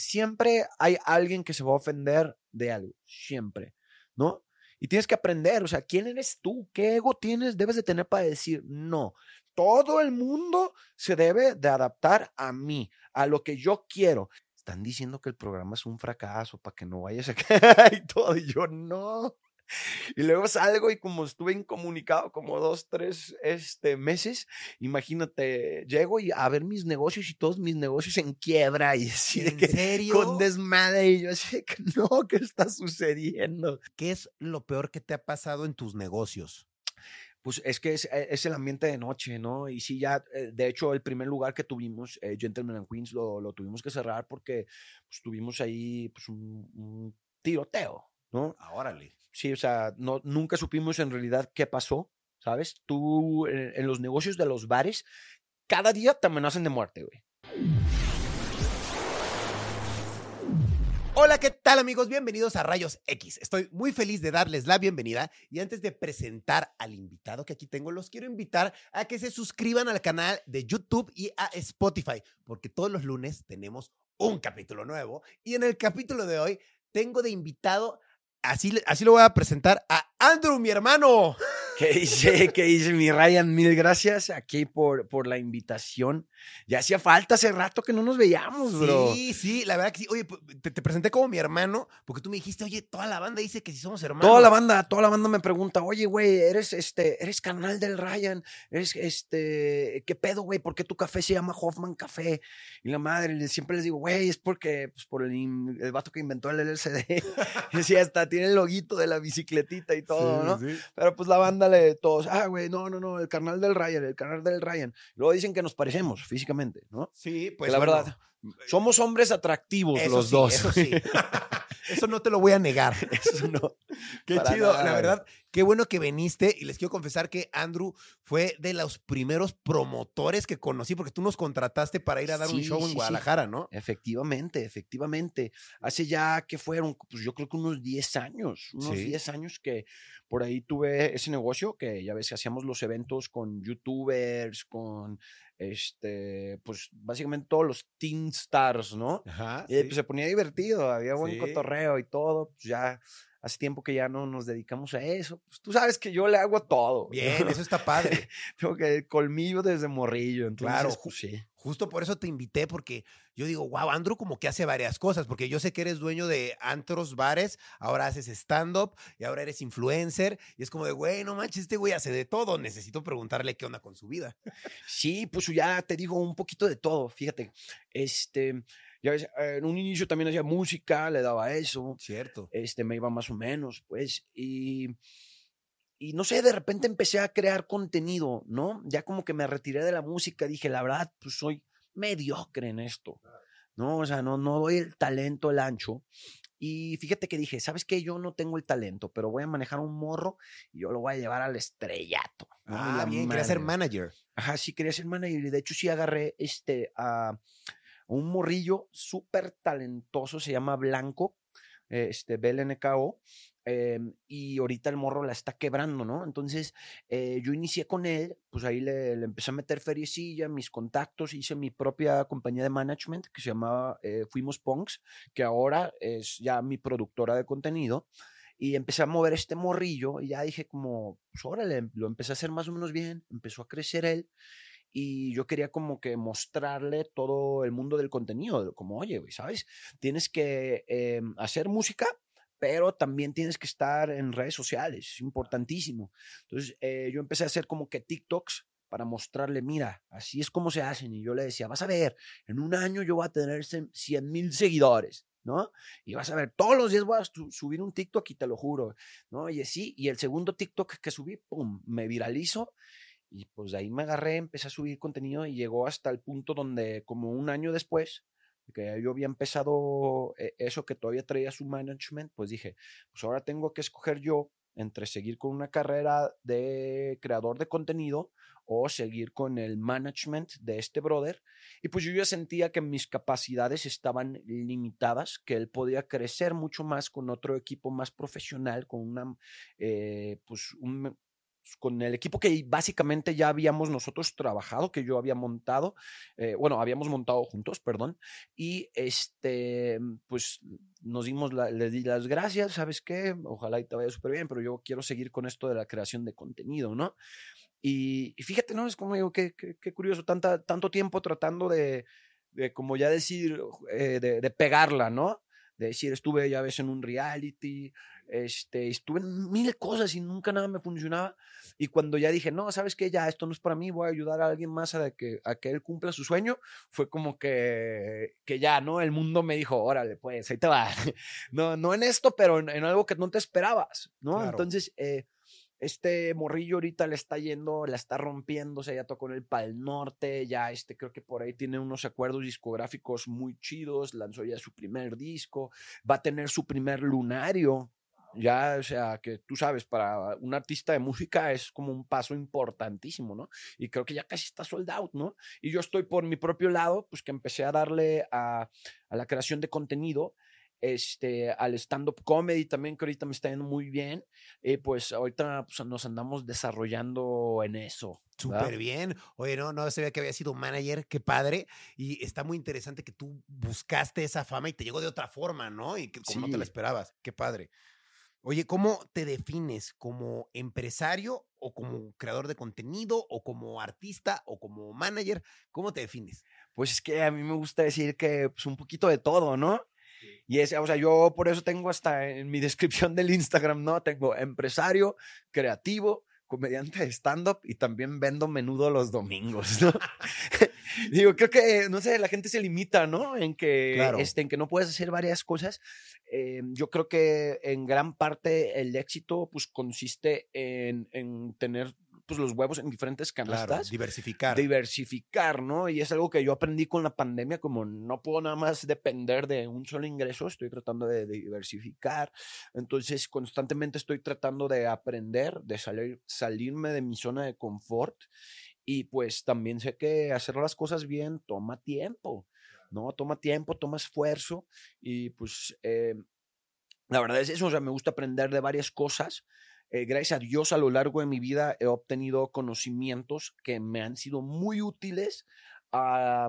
siempre hay alguien que se va a ofender de algo, siempre, ¿no? Y tienes que aprender, o sea, ¿quién eres tú? ¿Qué ego tienes? Debes de tener para decir, no, todo el mundo se debe de adaptar a mí, a lo que yo quiero. Están diciendo que el programa es un fracaso para que no vayas a y todo. Y yo, no. Y luego salgo y como estuve incomunicado como dos, tres este, meses, imagínate, llego y a ver mis negocios y todos mis negocios en quiebra y así de ¿En que serio? con desmadre y yo así de que no, ¿qué está sucediendo? ¿Qué es lo peor que te ha pasado en tus negocios? Pues es que es, es el ambiente de noche, ¿no? Y sí, ya, eh, de hecho, el primer lugar que tuvimos, eh, Gentleman and Queens, lo, lo tuvimos que cerrar porque pues, tuvimos ahí pues, un, un tiroteo, ¿no? Ah, órale. Sí, o sea, no, nunca supimos en realidad qué pasó, ¿sabes? Tú, en, en los negocios de los bares, cada día te amenazan de muerte, güey. Hola, ¿qué tal amigos? Bienvenidos a Rayos X. Estoy muy feliz de darles la bienvenida y antes de presentar al invitado que aquí tengo, los quiero invitar a que se suscriban al canal de YouTube y a Spotify, porque todos los lunes tenemos un capítulo nuevo y en el capítulo de hoy tengo de invitado, así, así lo voy a presentar, a Andrew, mi hermano. ¿Qué dice, qué dice mi Ryan? Mil gracias aquí por, por la invitación. Ya hacía falta hace rato que no nos veíamos, bro. Sí, sí, la verdad que sí. Oye, te, te presenté como mi hermano porque tú me dijiste, oye, toda la banda dice que si somos hermanos. Toda la banda, toda la banda me pregunta, oye, güey, eres este, eres canal del Ryan, eres este, ¿qué pedo, güey? ¿Por qué tu café se llama Hoffman Café? Y la madre, siempre les digo, güey, es porque, pues, por el, el vato que inventó el LCD. y sí, hasta tiene el loguito de la bicicletita y todo, ¿no? Sí. Pero pues la banda le todos, ah, güey, no, no, no, el canal del Ryan, el canal del Ryan. Luego dicen que nos parecemos físicamente, ¿no? Sí, Que pues la bueno, verdad, somos hombres atractivos eso los sí, dos. Eso sí. eso no te lo voy a negar. Eso no. Qué Para chido, nada, la verdad. Qué bueno que viniste y les quiero confesar que Andrew fue de los primeros promotores que conocí porque tú nos contrataste para ir a dar un show en sí. Guadalajara, ¿no? Efectivamente, efectivamente. Hace ya que fueron, pues yo creo que unos 10 años, unos Sí. 10 años que por ahí tuve ese negocio, que ya ves que hacíamos los eventos con youtubers, con este, pues básicamente todos los teen stars, ¿no? Ajá. Y pues se ponía divertido, había buen cotorreo y todo, pues ya hace tiempo que ya no nos dedicamos a eso. Pues tú sabes que yo le hago todo. Bien, eso está padre. Tengo que colmillo desde morrillo, entonces, Claro, pues, sí. Justo por eso te invité, porque yo digo, wow, Andrew como que hace varias cosas, porque yo sé que eres dueño de antros, bares, ahora haces stand-up y ahora eres influencer, y es como de, güey, no manches, este güey hace de todo, necesito preguntarle qué onda con su vida. Sí, pues ya te digo un poquito de todo, fíjate. Este, ya ves, eh, en un inicio también hacía música, le daba eso, Cierto. este, me iba más o menos, pues, y, y no sé, de repente empecé a crear contenido, ¿no? Ya como que me retiré de la música, dije, la verdad, pues soy mediocre en esto, ¿no? O sea, no, no doy el talento, el ancho. Y fíjate que dije, ¿sabes qué? Yo no tengo el talento, pero voy a manejar un morro y yo lo voy a llevar al estrellato. ¿no? Ah, bien, quería ser manager. Ajá, sí quería ser manager. y De hecho, sí agarré este, a un morrillo súper talentoso, se llama Blanco, este, BLNKO, em, y ahorita el morro la está quebrando, ¿no? Entonces, eh, yo inicié con él, pues ahí le, le empecé a meter feriecilla, mis contactos, hice mi propia compañía de management que se llamaba eh, Fuimos Punks, que ahora es ya mi productora de contenido. Y empecé a mover este morrillo y ya dije como, pues órale, lo empecé a hacer más o menos bien, empezó a crecer él y yo quería como que mostrarle todo el mundo del contenido, como, oye, güey, ¿sabes? Tienes que eh, hacer música, pero también tienes que estar en redes sociales, es importantísimo. Entonces eh, yo empecé a hacer como que TikToks para mostrarle, mira, así es como se hacen. Y yo le decía, vas a ver, en un año yo voy a tener 100 mil seguidores. ¿no? Y vas a ver, todos los días voy a su- subir un TikTok y te lo juro, ¿no? Y así, y el segundo TikTok que subí, pum, me viralizo y pues de ahí me agarré, empecé a subir contenido y llegó hasta el punto donde como un año después, que yo había empezado eh, eso que todavía traía su management, pues dije, pues ahora tengo que escoger yo entre seguir con una carrera de creador de contenido o seguir con el management de este brother. Y pues yo ya sentía que mis capacidades estaban limitadas, que él podía crecer mucho más con otro equipo más profesional, con una, eh, pues un, con el equipo que básicamente ya habíamos nosotros trabajado, que yo había montado, eh, bueno, habíamos montado juntos, perdón, y este, pues nos dimos, la, di las gracias, ¿sabes qué? Ojalá y te vaya súper bien, pero yo quiero seguir con esto de la creación de contenido, ¿no? Y, fíjate, ¿no? Es como digo, qué, qué, curioso, tanta, tanto tiempo tratando de, de como ya decir, eh, de, de pegarla, ¿no? de decir, estuve ya ves en un reality, este, estuve en mil cosas y nunca nada me funcionaba. Y cuando ya dije, no, sabes que ya esto no es para mí, voy a ayudar a alguien más a que, a que él cumpla su sueño, fue como que, que ya, ¿no? El mundo me dijo, órale, pues ahí te va. No, no en esto, pero en, algo que no te esperabas, ¿no? Entonces, eh, este morrillo ahorita le está yendo, la está rompiendo, se ya tocó en el Pal Norte, ya este creo que por ahí tiene unos acuerdos discográficos muy chidos, lanzó ya su primer disco, va a tener su primer lunario. Ya, o sea, que tú sabes, para un artista de música es como un paso importantísimo, ¿no? Y creo que ya casi está sold out, ¿no? Y yo estoy por mi propio lado, pues que empecé a darle a, a la creación de contenido este, al stand-up comedy también, que ahorita me está yendo muy bien. Eh, pues ahorita pues, nos andamos desarrollando en eso. Súper bien. Oye, no, no sabía que había sido manager, qué padre. Y está muy interesante que tú buscaste esa fama y te llegó de otra forma, ¿no? Y que como no te la esperabas. Qué padre. Oye, ¿cómo te defines? ¿Como empresario o como creador de contenido o como artista o como manager? ¿Cómo te defines? Pues es que a mí me gusta decir que pues un poquito de todo, ¿no? Y ese, o sea, yo por eso tengo hasta en mi descripción del Instagram, ¿no? Tengo empresario, creativo, comediante de stand-up y también vendo menudo los domingos, ¿no? Digo, creo que, no sé, la gente se limita, ¿no? En que, este, en que no puedes hacer varias cosas. Eh, yo creo que en gran parte el éxito, pues, consiste en, en tener pues, los huevos en diferentes canastas. diversificar. Diversificar, ¿no? Y es algo que yo aprendí con la pandemia, como no puedo nada más depender de un solo ingreso, estoy tratando de, diversificar. Entonces, constantemente estoy tratando de aprender, de salir, salirme de mi zona de confort. Y pues también sé que hacer las cosas bien toma tiempo, ¿no? Toma tiempo, toma esfuerzo. Y pues eh, la verdad es eso, o sea, me gusta aprender de varias cosas eh, gracias a Dios a lo largo de mi vida he obtenido conocimientos que me han sido muy útiles a,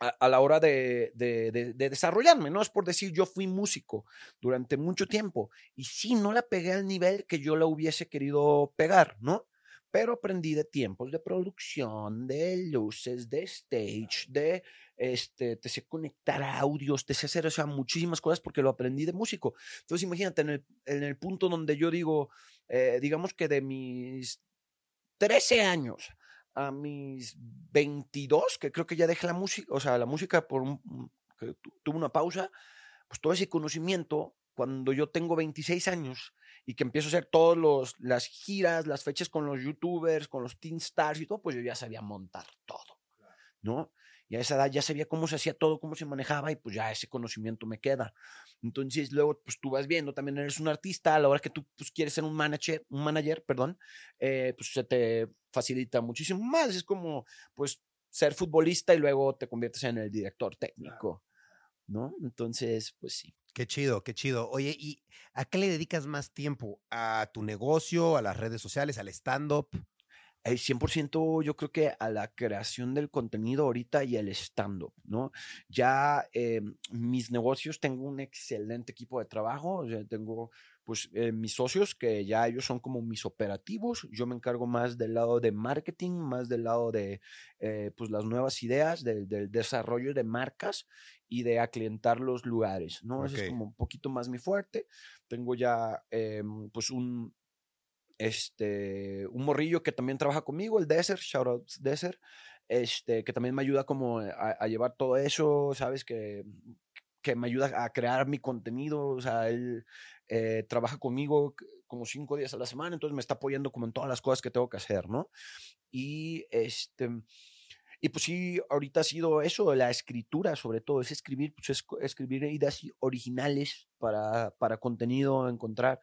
a, la hora de, de, desarrollarme, ¿no? Es por decir, yo fui músico durante mucho tiempo y sí, no la pegué al nivel que yo la hubiese querido pegar, ¿no? Pero aprendí de tiempos de producción, de luces, de stage, de este, te sé conectar a audios, te sé hacer o sea, muchísimas cosas porque lo aprendí de músico. Entonces imagínate en el, en el punto donde yo digo, eh, digamos que de mis 13 años a mis 22, que creo que ya dejé la música, o sea, la música por que tuve una pausa, pues todo ese conocimiento, cuando yo tengo 26 años y que empiezo a hacer todas las giras, las fechas con los youtubers, con los teen stars y todo, pues yo ya sabía montar todo, ¿no? Y a esa edad ya sabía cómo se hacía todo, cómo se manejaba y pues ya ese conocimiento me queda. Entonces luego pues tú vas viendo, también eres un artista, a la hora que tú pues, quieres ser un manager, un manager, perdón, eh, pues se te facilita muchísimo más. Es como pues ser futbolista y luego te conviertes en el director técnico, ¿no? Entonces, pues sí. Qué chido, qué chido. Oye, ¿y a qué le dedicas más tiempo? ¿A tu negocio, a las redes sociales, al stand-up? 100% yo creo que a la creación del contenido ahorita y el stand-up, ¿no? Ya eh, mis negocios, tengo un excelente equipo de trabajo, tengo pues eh, mis socios que ya ellos son como mis operativos, yo me encargo más del lado de marketing, más del lado de eh, pues las nuevas ideas, del, desarrollo de marcas y de aclientar los lugares, ¿no? Eso es como un poquito más mi fuerte. Tengo ya em, pues un, este, un morrillo que también trabaja conmigo, el Desert, shout out Desert, este, que también me ayuda como a, llevar todo eso, ¿sabes? Que, que me ayuda a crear mi contenido, o sea, él eh, trabaja conmigo como cinco días a la semana, entonces me está apoyando como en todas las cosas que tengo que hacer, ¿no? Y este... Y pues sí, ahorita ha sido eso, la escritura sobre todo, es escribir, pues es escribir ideas originales para, para contenido, encontrar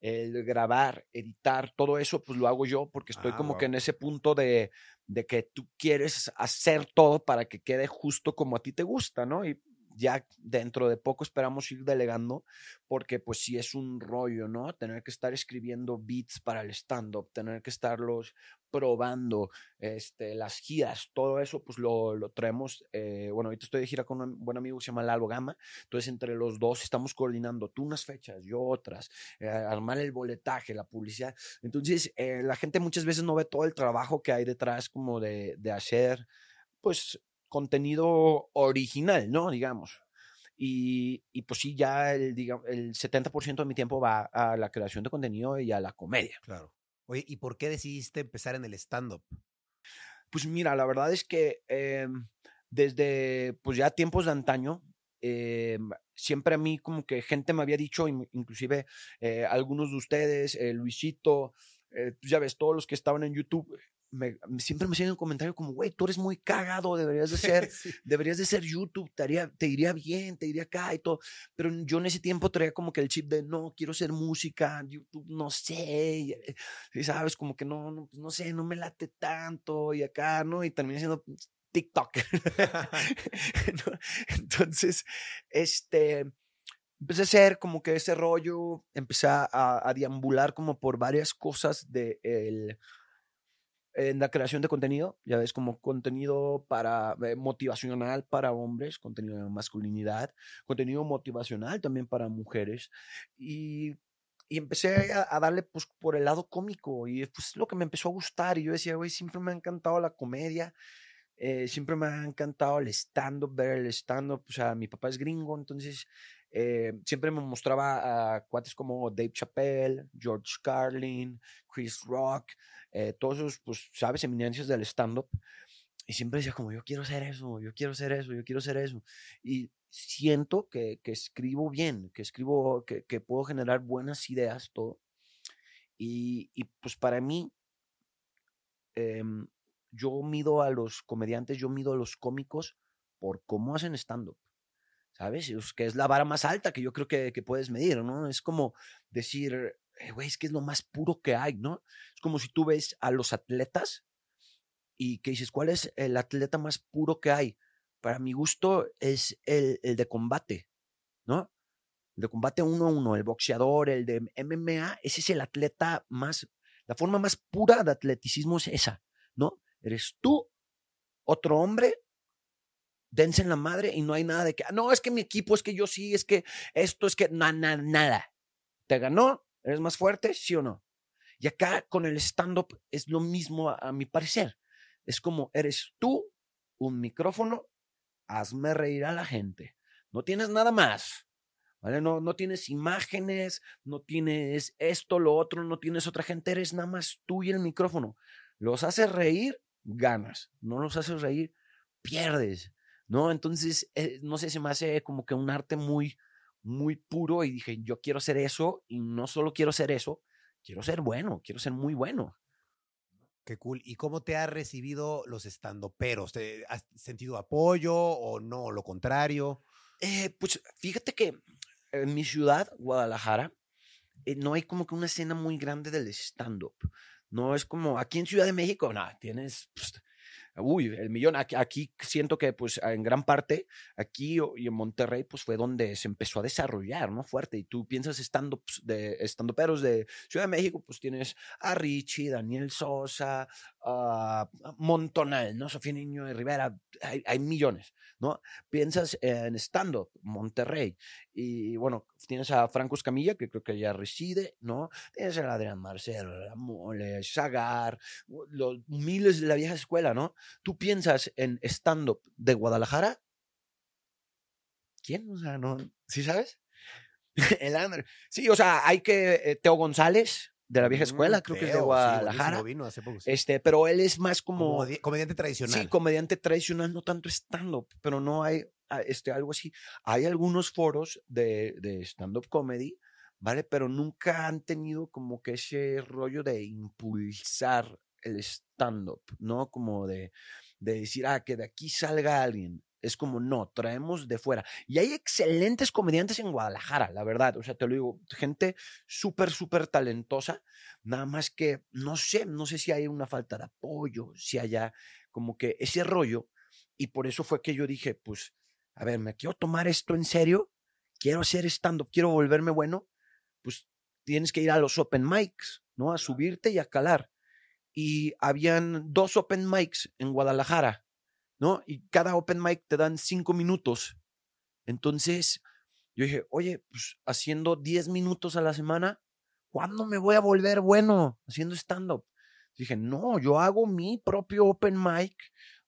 el grabar, editar, todo eso, pues lo hago yo porque estoy ah, como que en ese punto de, de, que tú quieres hacer todo para que quede justo como a ti te gusta, ¿no? Y ya dentro de poco esperamos ir delegando, porque pues sí es un rollo, ¿no? Tener que estar escribiendo beats para el stand-up, tener que estarlos probando, este, las giras, todo eso pues lo, lo traemos, eh, bueno, ahorita estoy de gira con un buen amigo que se llama Lalo Gama, entonces entre los dos estamos coordinando tú unas fechas, yo otras, eh, armar el boletaje, la publicidad, entonces eh, la gente muchas veces no ve todo el trabajo que hay detrás como de, de hacer, pues contenido original, ¿no? Digamos. Y, y, pues sí, ya el, digamos, el 70% de mi tiempo va a la creación de contenido y a la comedia. Claro. Oye, ¿y por qué decidiste empezar en el stand-up? Pues mira, la verdad es que eh, desde pues ya tiempos de antaño, eh, siempre a mí como que gente me había dicho, inclusive eh, algunos de ustedes, eh, Luisito, ya ves, todos los que estaban en YouTube, me, siempre me hacían un comentario como, güey, tú eres muy cagado, deberías de ser, sí. deberías de ser YouTube, te, haría, te iría bien, te iría acá y todo. Pero yo en ese tiempo traía como que el chip de, no, quiero ser música, YouTube, no sé, y, y sabes, como que no, no, no sé, no me late tanto y acá, ¿no? Y terminé siendo TikTok. Entonces, este, empecé a hacer como que ese rollo, empecé a, a deambular como por varias cosas de el en la creación de contenido, ya ves, como contenido para eh, motivacional para hombres, contenido de masculinidad, contenido motivacional también para mujeres. Y, y empecé a, a, darle pues por el lado cómico y pues lo que me empezó a gustar. Y yo decía, güey, siempre me ha encantado la comedia. Eh, siempre me ha encantado el stand-up, ver el stand-up. O sea, mi papá es gringo, entonces eh, siempre me mostraba a cuates como Dave Chappelle, George Carlin, Chris Rock, eh, todos esos, pues, sabes, eminencias del stand-up. Y siempre decía como, yo quiero hacer eso, yo quiero hacer eso, yo quiero hacer eso. Y siento que, que escribo bien, que escribo, que, que, puedo generar buenas ideas, todo. Y, y pues para mí, eh, yo mido a los comediantes, yo mido a los cómicos por cómo hacen stand-up. ¿Sabes? Es que es la vara más alta que yo creo que, puedes medir, ¿no? Es como decir, güey, es que es lo más puro que hay, ¿no? Es como si tú ves a los atletas y que dices, ¿cuál es el atleta más puro que hay? Para mi gusto es el, el de combate, ¿no? El de combate uno a uno, el boxeador, el de MMA, ese es el atleta más, la forma más pura de atleticismo es esa, ¿no? Eres tú, otro hombre, dense en la madre y no hay nada de que, no, es que mi equipo, es que yo sí, es que esto, es que nada, nada, nada. Te ganó, ¿Eres más fuerte? ¿Sí o no? Y acá con el stand-up es lo mismo a, a, mi parecer. Es como, eres tú, un micrófono, hazme reír a la gente. No tienes nada más. ¿Vale? No, no tienes imágenes, no tienes esto, lo otro, no tienes otra gente, eres nada más tú y el micrófono. Los haces reír, ganas. No los haces reír, pierdes. ¿No? Entonces, eh, no sé, se me hace como que un arte muy, muy puro y dije, yo quiero ser eso y no solo quiero ser eso, quiero ser bueno, quiero ser muy bueno. Qué cool. ¿Y cómo te ha recibido los estandoperos? ¿Te has sentido apoyo o no, lo contrario? Eh, pues fíjate que en mi ciudad, Guadalajara, eh, no hay como que una escena muy grande del stand-up. No es como aquí en Ciudad de México, no, tienes pues, uy, el millón, aquí, aquí, siento que pues en gran parte, aquí y en Monterrey, pues fue donde se empezó a desarrollar, ¿no? Fuerte. Y tú piensas estando, pues, de, estando peros de Ciudad de México, pues tienes a Richie, Daniel Sosa, uh, Montonal, ¿no? Sofía Niño de Rivera, hay, millones, ¿no? Piensas en stand-up, Monterrey, y bueno, tienes a Franco Escamilla, que creo que ya reside, ¿no? Tienes a Adrián Marcelo, Mole, Sagar, los miles de la vieja escuela, ¿no? Tú piensas en stand-up de Guadalajara, ¿quién? O sea, no, ¿sí sabes? El André. Sí, o sea, hay que, eh, Teo González, de la vieja escuela, mm, creo Teo, que es de Guadalajara. Sí, vino hace poco, sí. Este, pero él es más como, como comediante tradicional. Sí, comediante tradicional, no tanto stand-up, pero no hay este, algo así. Hay algunos foros de, de stand-up comedy, ¿vale? Pero nunca han tenido como que ese rollo de impulsar el stand-up, ¿no? Como de, de decir, ah, que de aquí salga alguien. Es como, no, traemos de fuera. Y hay excelentes comediantes en Guadalajara, la verdad. O sea, te lo digo, gente súper, súper talentosa. Nada más que, no sé, no sé si hay una falta de apoyo, si haya como que ese rollo. Y por eso fue que yo dije, pues, a ver, me quiero tomar esto en serio, quiero hacer stand-up, quiero volverme bueno, pues tienes que ir a los open mics, ¿no? A subirte y a calar. Y habían dos open mics en Guadalajara, Y cada open mic te dan cinco minutos. Entonces, yo dije, oye, pues haciendo 10 minutos a la semana, ¿cuándo me voy a volver bueno haciendo stand-up? Dije, no, yo hago mi propio open mic,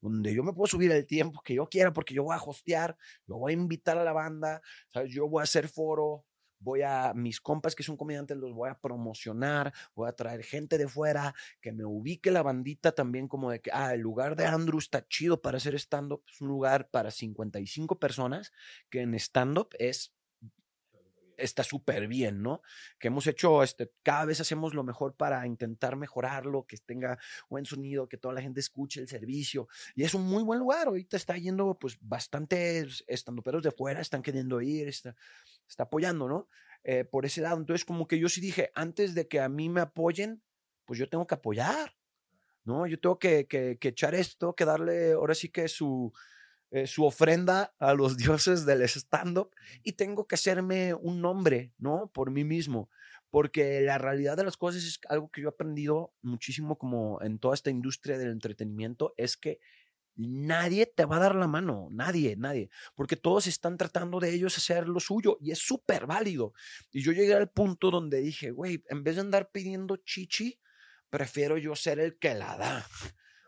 donde yo me puedo subir el tiempo que yo quiera, porque yo voy a hostear, yo voy a invitar a la banda, yo voy a hacer foro, voy a mis compas que son comediantes, los voy a promocionar, voy a traer gente de fuera, que me ubique la bandita también como de que, ah, el lugar de Andrew está chido para hacer stand-up, es un lugar para 55 personas, que en stand-up es está súper bien, ¿no? Que hemos hecho, este, cada vez hacemos lo mejor para intentar mejorarlo, que tenga buen sonido, que toda la gente escuche el servicio. Y es un muy buen lugar. Ahorita está yendo, pues, bastantes estandoperos de fuera, están queriendo ir, está, está apoyando, ¿no? Eh, por ese lado. Entonces, como que yo sí dije, antes de que a mí me apoyen, pues yo tengo que apoyar, ¿no? Yo tengo que, que, que echar esto, que darle ahora sí que su, eh, su ofrenda a los dioses del stand-up y tengo que hacerme un nombre, ¿no? Por mí mismo. Porque la realidad de las cosas es algo que yo he aprendido muchísimo como en toda esta industria del entretenimiento, es que nadie te va a dar la mano, nadie, nadie, porque todos están tratando de ellos hacer lo suyo y es súper válido. Y yo llegué al punto donde dije, güey, en vez de andar pidiendo chichi, prefiero yo ser el que la da.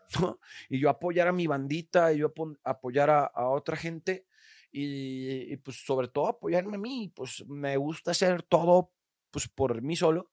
Y yo apoyar a mi bandita, y yo apoyar a, otra gente y, pues sobre todo apoyarme a mí, pues me gusta hacer todo pues por mí solo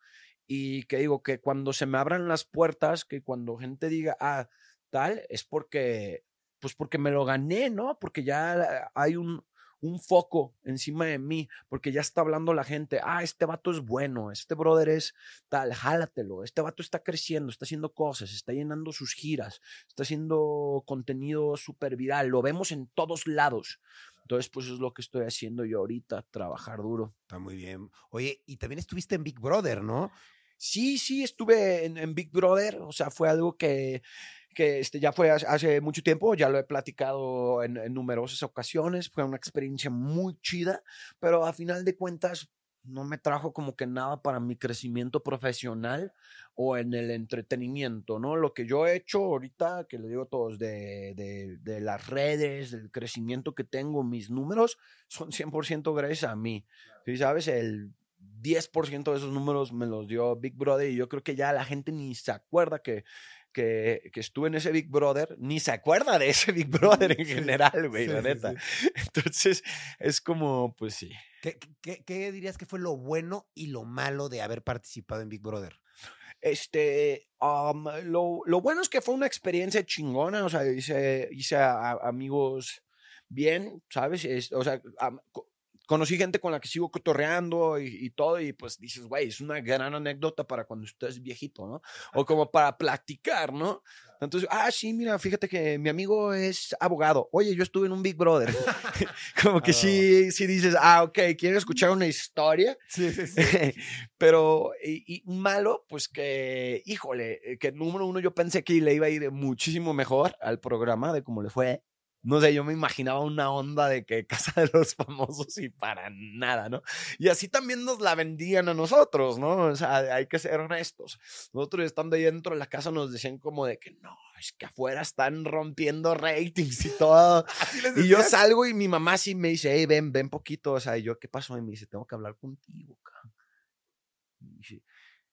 y que digo que cuando se me abran las puertas, que cuando gente diga, ah, tal, es porque, pues porque me lo gané, ¿no? Porque ya hay un, un foco encima de mí, porque ya está hablando la gente, ah, este vato es bueno, este brother es tal, jálatelo, este vato está creciendo, está haciendo cosas, está llenando sus giras, está haciendo contenido súper viral, lo vemos en todos lados. Entonces, pues es lo que estoy haciendo yo ahorita, trabajar duro. Está muy bien. Oye, y también estuviste en Big Brother, ¿no? Sí, sí, estuve en Big Brother, o sea, fue algo que que este, ya fue hace mucho tiempo, ya lo he platicado en, numerosas ocasiones, fue una experiencia muy chida, pero a final de cuentas no me trajo como que nada para mi crecimiento profesional o en el entretenimiento, ¿no? Lo que yo he hecho ahorita, que le digo a todos, de, de, de las redes, del crecimiento que tengo, mis números, son 100% gracias a mí. ¿Sí sabes? El 10% de esos números me los dio Big Brother y yo creo que ya la gente ni se acuerda que que, que, estuve en ese Big Brother, ni se acuerda de ese Big Brother en general, güey, la neta. Entonces, es como, pues sí. ¿Qué, ¿Qué, qué, dirías que fue lo bueno y lo malo de haber participado en Big Brother? Este, lo, lo, bueno es que fue una experiencia chingona, o sea, hice, hice amigos bien, ¿sabes? o sea, conocí gente con la que sigo cotorreando y, todo, y pues dices, güey, es una gran anécdota para cuando estés viejito, ¿no? O como para platicar, ¿no? Entonces, ah, sí, mira, fíjate que mi amigo es abogado. Oye, yo estuve en un Big Brother. como que sí, sí dices, ah, ok, quiero escuchar una historia. Sí, sí, sí. Pero, y, y, malo, pues que, híjole, que número uno yo pensé que le iba a ir muchísimo mejor al programa de cómo le fue no sé, yo me imaginaba una onda de que Casa de los Famosos y para nada, ¿no? Y así también nos la vendían a nosotros, ¿no? O sea, hay que ser honestos. Nosotros estando ahí dentro de la casa nos decían como de que no, es que afuera están rompiendo ratings y todo. y yo salgo y mi mamá sí me dice, hey, ven, ven poquito. O sea, y yo, ¿qué pasó? Y me dice, tengo que hablar contigo, cabrón. Y dice,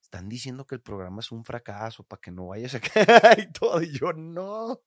están diciendo que el programa es un fracaso para que no vayas a quedar y todo. Y yo, no.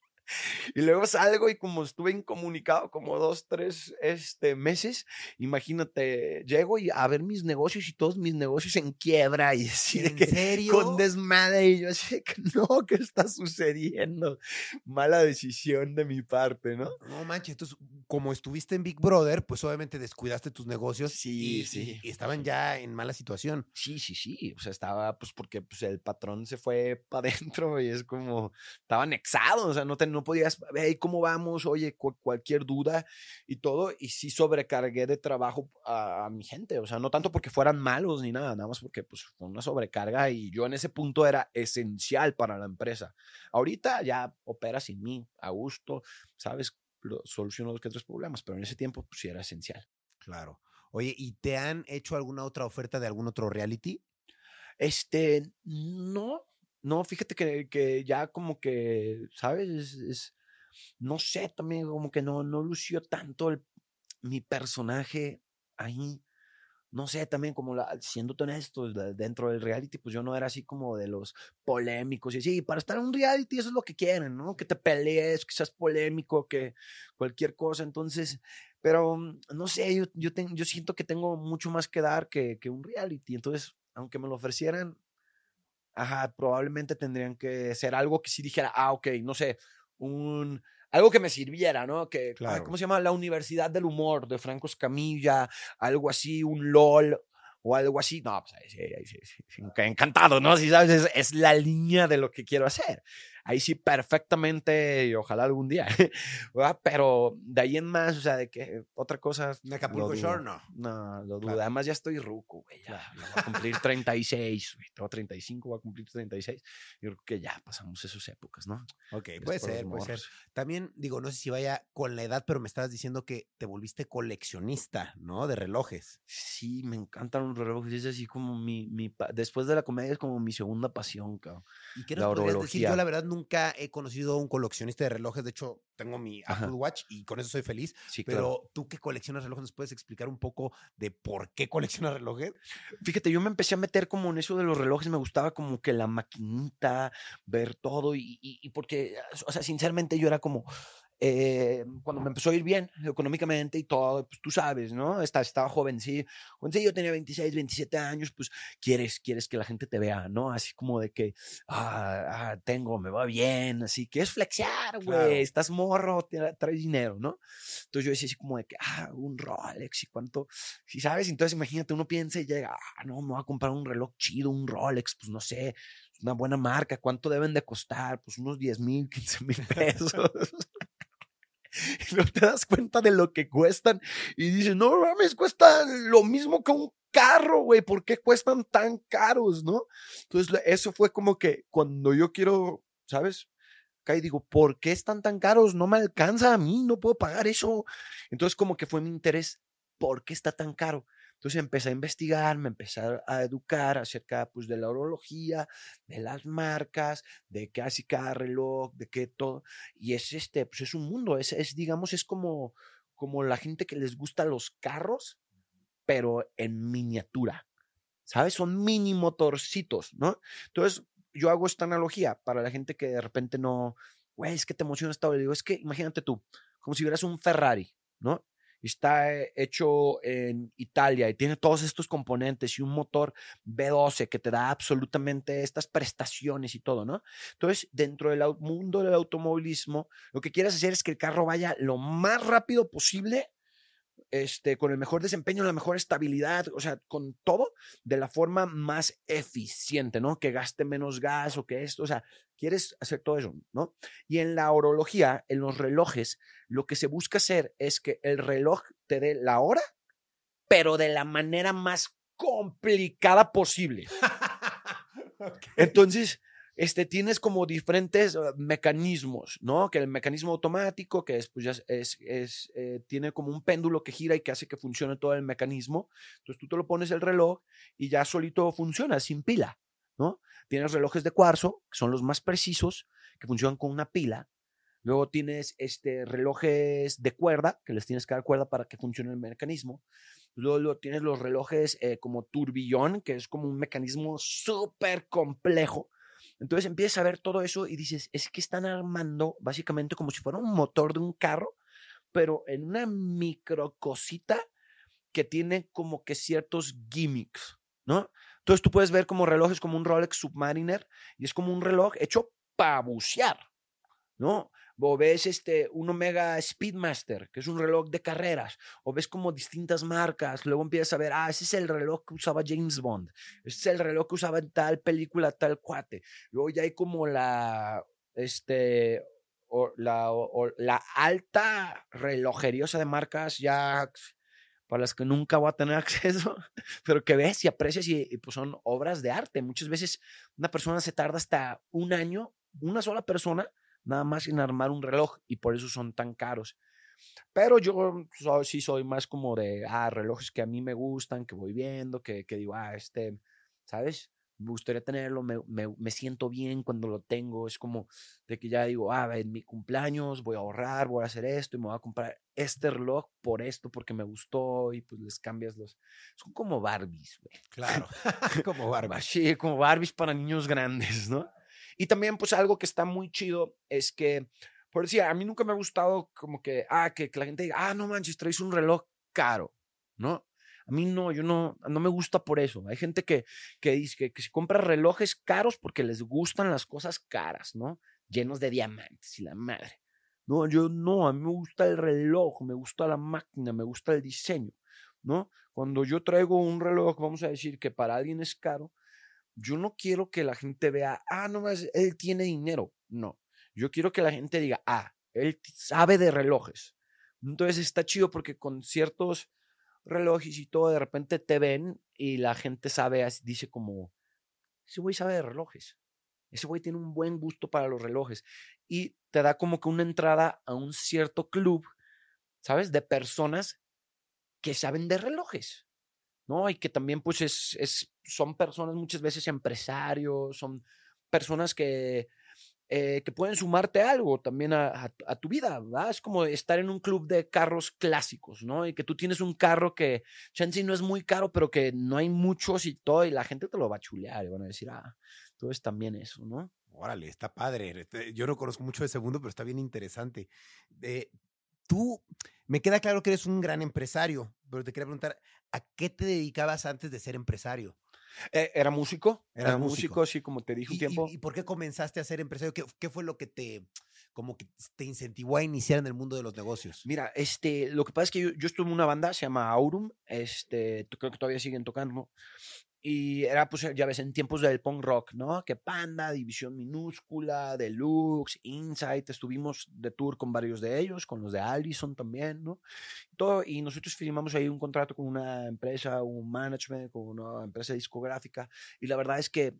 Y luego salgo y como estuve incomunicado como dos, tres este, meses, imagínate, llego y a ver mis negocios y todos mis negocios en quiebra y así de que serio? con desmadre y yo así de que no, ¿qué está sucediendo? Mala decisión de mi parte, ¿no? No manches, entonces como estuviste en Big Brother, pues obviamente descuidaste tus negocios sí, y, sí. Y, estaban ya en mala situación. Sí, sí, sí, o sea, estaba pues porque pues el patrón se fue para adentro y es como, estaba anexado, o sea, no, te, no podías, hey, ¿cómo vamos? Oye, cualquier duda y todo. Y sí sobrecargué de trabajo a, mi gente, o sea, no tanto porque fueran malos ni nada, nada más porque pues fue una sobrecarga y yo en ese punto era esencial para la empresa. Ahorita ya opera sin mí, a gusto, ¿sabes? Lo- soluciono los que otros problemas, pero en ese tiempo pues sí era esencial. Claro. Oye, ¿y te han hecho alguna otra oferta de algún otro reality? Este, no, no, fíjate que, que ya como que, ¿sabes? Es, es- no sé, también como que no, no lució tanto el- mi personaje ahí. No sé, también como la, siendo honesto, de- dentro del reality, pues yo no era así como de los polémicos y así, para estar en un reality eso es lo que quieren, ¿no? Que te pelees, que seas polémico, que cualquier cosa, entonces, pero mm, no sé, yo, yo, yo siento que tengo mucho más que dar que, que un reality, entonces, aunque me lo ofrecieran, ajá, probablemente tendrían que ser algo que sí dijera, ah, ok, no sé, un, algo que me sirviera, ¿no? Que, ay. ¿cómo se llama? La Universidad del Humor de Franco Escamilla, algo así, un LOL o algo así. No, pues sí, sí, enca- encantado, ¿no? Si sabes, es, es la línea de lo que quiero hacer. Ahí sí, perfectamente, y ojalá algún día, ¿verdad? Pero de ahí en más, o sea, de que otra cosa. ¿En Acapulco Shore? No. No, lo dudo. Claro. Además, ya estoy ruco, güey. Ya, ya voy a cumplir 36, güey. Tengo 35, voy a cumplir 36. Yo creo que ya pasamos esas épocas, ¿no? Ok, Es puede ser, puede ser. También, digo, no sé si vaya con la edad, pero me estabas diciendo que te volviste coleccionista, ¿no? De relojes. Sí, me encantan los relojes. Es así como mi, mi después de la comedia es como mi segunda pasión, cabrón. ¿Y qué La nos podrías decir? Yo la verdad nunca he conocido a un coleccionista de relojes. De hecho, tengo mi Ajá. Apple Watch y con eso soy feliz. Sí, Pero claro. tú que coleccionas relojes, ¿nos puedes explicar un poco de por qué coleccionas relojes? Fíjate, yo me empecé a meter como en eso de los relojes, me gustaba como que la maquinita, ver todo y, y- y porque, o sea, sinceramente yo era como, eh, cuando me empezó a ir bien económicamente y todo, pues tú sabes, ¿no? Estaba, estaba joven, sí, yo tenía 26, 27 años, pues quieres, quieres que la gente te vea, ¿no? Así como de que, ah, ah, tengo, me va bien, así, quieres flexear, güey, Claro. estás morro, traes dinero, ¿no? Entonces yo decía así como de que, ah, un Rolex y cuánto, si sabes, entonces imagínate, uno piensa y llega, ah, no, me voy a comprar un reloj chido, un Rolex, pues no sé, una buena marca, ¿cuánto deben de costar? Pues unos 10 mil, 15 mil pesos. y no te das cuenta de lo que cuestan y dices, no mames, cuestan lo mismo que un carro, güey, ¿por qué cuestan tan caros, no? Entonces eso fue como que cuando yo quiero, ¿sabes? Acá y digo, ¿por qué están tan caros? No me alcanza a mí, no puedo pagar eso. Entonces como que fue mi interés, ¿por qué está tan caro? Entonces empecé a investigar, me empecé a- educar acerca pues, de la orología, de las marcas, de hace cada reloj, de qué todo. Y es este, pues es un mundo, es, es digamos, es como, como la gente que les gusta los carros, pero en miniatura. ¿Sabes? Son mini motorcitos, ¿no? Entonces, yo hago esta analogía para la gente que de repente no, güey, es que te emociona esta. Le digo, es que imagínate tú, como si vieras un Ferrari, ¿no? Está eh, hecho en Italia y tiene todos estos componentes y un motor B12 que te da absolutamente estas prestaciones y todo, ¿no? Entonces, dentro del mundo del automovilismo, lo que quieres hacer es que el carro vaya lo más rápido posible, este, con el mejor desempeño, la mejor estabilidad, o sea, con todo de la forma más eficiente, ¿no? Que gaste menos gas o que esto, o sea, quieres hacer todo eso, ¿no? Y en la orología, en los relojes, lo que se busca hacer es que el reloj te dé la hora, pero de la manera más complicada posible. Entonces, este, tienes como diferentes eh, mecanismos, ¿no? Que el mecanismo automático, que es, pues, ya es, es- eh, tiene como un péndulo que gira y que hace que funcione todo el mecanismo. Entonces tú te lo pones el reloj y ya solito funciona, sin pila, ¿no? Tienes relojes de cuarzo, que son los más precisos, que funcionan con una pila. Luego tienes este, relojes de cuerda, que les tienes que dar cuerda para que funcione el mecanismo. Luego, luego tienes los relojes eh, como turbillón, que es como un mecanismo súper complejo. Entonces empiezas a ver todo eso y dices, es que están armando básicamente como si fuera un motor de un carro, pero en una micro cosita que tiene como que ciertos gimmicks, ¿no? Entonces tú puedes ver como relojes como un Rolex Submariner y es como un reloj hecho para bucear, ¿no? O ves este, un Omega Speedmaster, que es un reloj de carreras, o ves como distintas marcas, luego empiezas a ver, ah, ese es el reloj que usaba James Bond, ese es el reloj que usaba en tal película, tal cuate. Luego ya hay como la, este, o la, o- la alta sea, de marcas ya para las que nunca voy a tener acceso, pero que ves y aprecias y, y, pues son obras de arte. Muchas veces una persona se tarda hasta un año, una sola persona, nada más en armar un reloj y por eso son tan caros. Pero yo so- sí soy más como de, ah, relojes que a mí me gustan, que voy viendo, que, que digo, ah, este, ¿sabes? Me gustaría tenerlo, me, me, me siento bien cuando lo tengo. Es como de que ya digo, ah, en mi cumpleaños voy a ahorrar, voy a hacer esto y me voy a comprar este reloj por esto, porque me gustó y pues les cambias los... Son como Barbies, güey. Claro, como Barbie. Sí, como Barbies para niños grandes, ¿no? Y también, pues, algo que está muy chido es que, por decir, a mí nunca me ha gustado como que, ah, que, la gente diga, ah, no manches, traes un reloj caro, ¿no? A mí no, yo no, no me gusta por eso. Hay gente que, que dice que, que se compra relojes caros porque les gustan las cosas caras, ¿no? Llenos de diamantes y la madre. No, yo no, a mí me gusta el reloj, me gusta la máquina, me gusta el diseño, ¿no? Cuando yo traigo un reloj, vamos a decir que para alguien es caro, yo no quiero que la gente vea, ah, no más, él tiene dinero. No, yo quiero que la gente diga, ah, él sabe de relojes. Entonces está chido porque con ciertos relojes y todo, de repente te ven y la gente sabe, dice como, ese güey sabe de relojes. Ese güey tiene un buen gusto para los relojes. Y te da como que una entrada a un cierto club, ¿sabes? De personas que saben de relojes. ¿No? Y que también, pues, es, es, son personas muchas veces empresarios, son personas que, eh, que pueden sumarte algo también a, a- a tu vida, ¿verdad? Es como estar en un club de carros clásicos, ¿no? Y que tú tienes un carro que, chance no es muy caro, pero que no hay muchos y todo, y la gente te lo va a chulear y van a decir, ah, tú es también eso, ¿no? Órale, está padre. Yo no conozco mucho de ese mundo, pero está bien interesante. Eh, tú, me queda claro que eres un gran empresario, pero te quería preguntar, ¿a qué te dedicabas antes de ser empresario? Eh, era músico, era músico. músico, sí, como te dije un ¿Y, tiempo. y- y por qué comenzaste a ser empresario? ¿Qué, qué fue lo que te, como que te incentivó a iniciar en el mundo de los negocios? Mira, este, lo que pasa es que yo, yo estuve en una banda, se llama Aurum, este, creo que todavía siguen tocando, y era, pues, ya ves, en tiempos del punk rock, ¿no? Que Panda, División Minúscula, Deluxe, Insight, estuvimos de tour con varios de ellos, con los de Allison también, ¿no? Todo, y nosotros firmamos ahí un contrato con una empresa, un management, con una empresa discográfica, y la verdad es que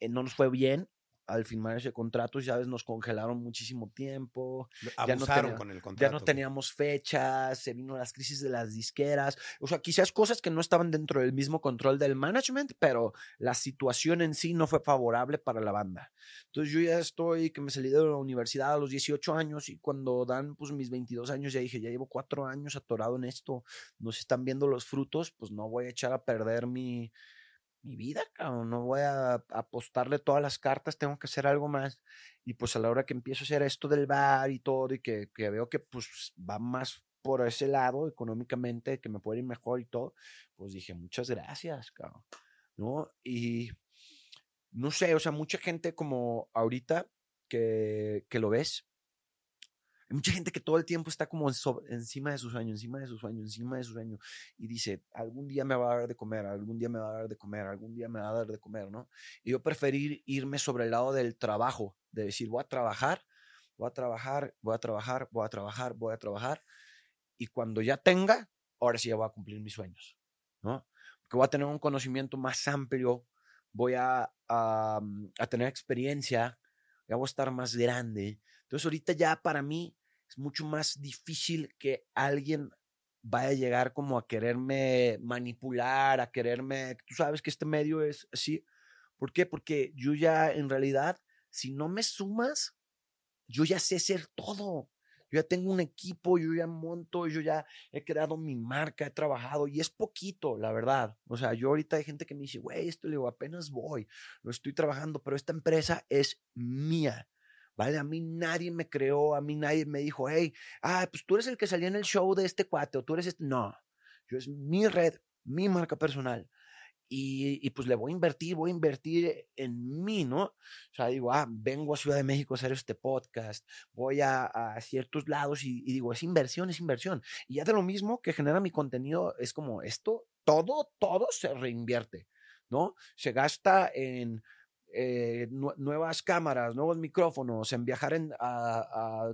eh, no nos fue bien al firmar ese contrato, ya ves, nos congelaron muchísimo tiempo, no Abusaron tenía- con el ya contrato. no güey. teníamos fechas, se vino las crisis de las disqueras, o sea, quizás cosas que no estaban dentro del mismo control del management, pero la situación en sí no fue favorable para la banda. Entonces yo ya estoy, que me salí de la universidad a los 18 años y cuando dan pues mis 22 años ya dije, ya llevo cuatro años atorado en esto, no se están viendo los frutos, pues no voy a echar a perder mi, mi vida, no voy a apostarle todas las cartas, tengo que hacer algo más. Y pues a la hora que empiezo a hacer esto del bar y todo, y que, que veo que pues va más por ese lado económicamente, que me puede ir mejor y todo, pues dije, muchas gracias, cabrón, ¿no? Y no sé, o sea, mucha gente como ahorita que, que lo ves, hay mucha gente que todo el tiempo está como sobre- encima de su sueño, encima de su sueño, encima de su sueño, y dice, algún día me va a dar de comer, algún día me va a dar de comer, algún día me va a dar de comer, ¿no? Y yo preferir irme sobre el lado del trabajo, de decir, voy a trabajar, voy a trabajar, voy a trabajar, voy a trabajar, voy a trabajar, y cuando ya tenga, ahora sí ya voy a cumplir mis sueños, ¿no? Porque voy a tener un conocimiento más amplio, voy a, a, a tener experiencia, ya voy a estar más grande. Entonces ahorita ya para mí es mucho más difícil que alguien vaya a llegar como a quererme manipular, a quererme, tú sabes que este medio es así. ¿Por qué? Porque yo ya en realidad, si no me sumas, yo ya sé hacer todo. Yo ya tengo un equipo, yo ya monto, yo ya he creado mi marca, he trabajado y es poquito, la verdad. O sea, yo ahorita hay gente que me dice, güey, esto le digo, apenas voy, lo estoy trabajando, pero esta empresa es mía. ¿Vale? A mí nadie me creó, a mí nadie me dijo, hey, ah, pues tú eres el que salía en el show de este cuate, o tú eres este. No, yo es mi red, mi marca personal. Y, y, pues le voy a invertir, voy a invertir en mí, ¿no? O sea, digo, ah, vengo a Ciudad de México a hacer este podcast, voy a, a ciertos lados y, y, digo, es inversión, es inversión. Y ya de lo mismo que genera mi contenido, es como esto, todo, todo se reinvierte, ¿no? Se gasta en eh, nu nuevas cámaras, nuevos micrófonos, en viajar a,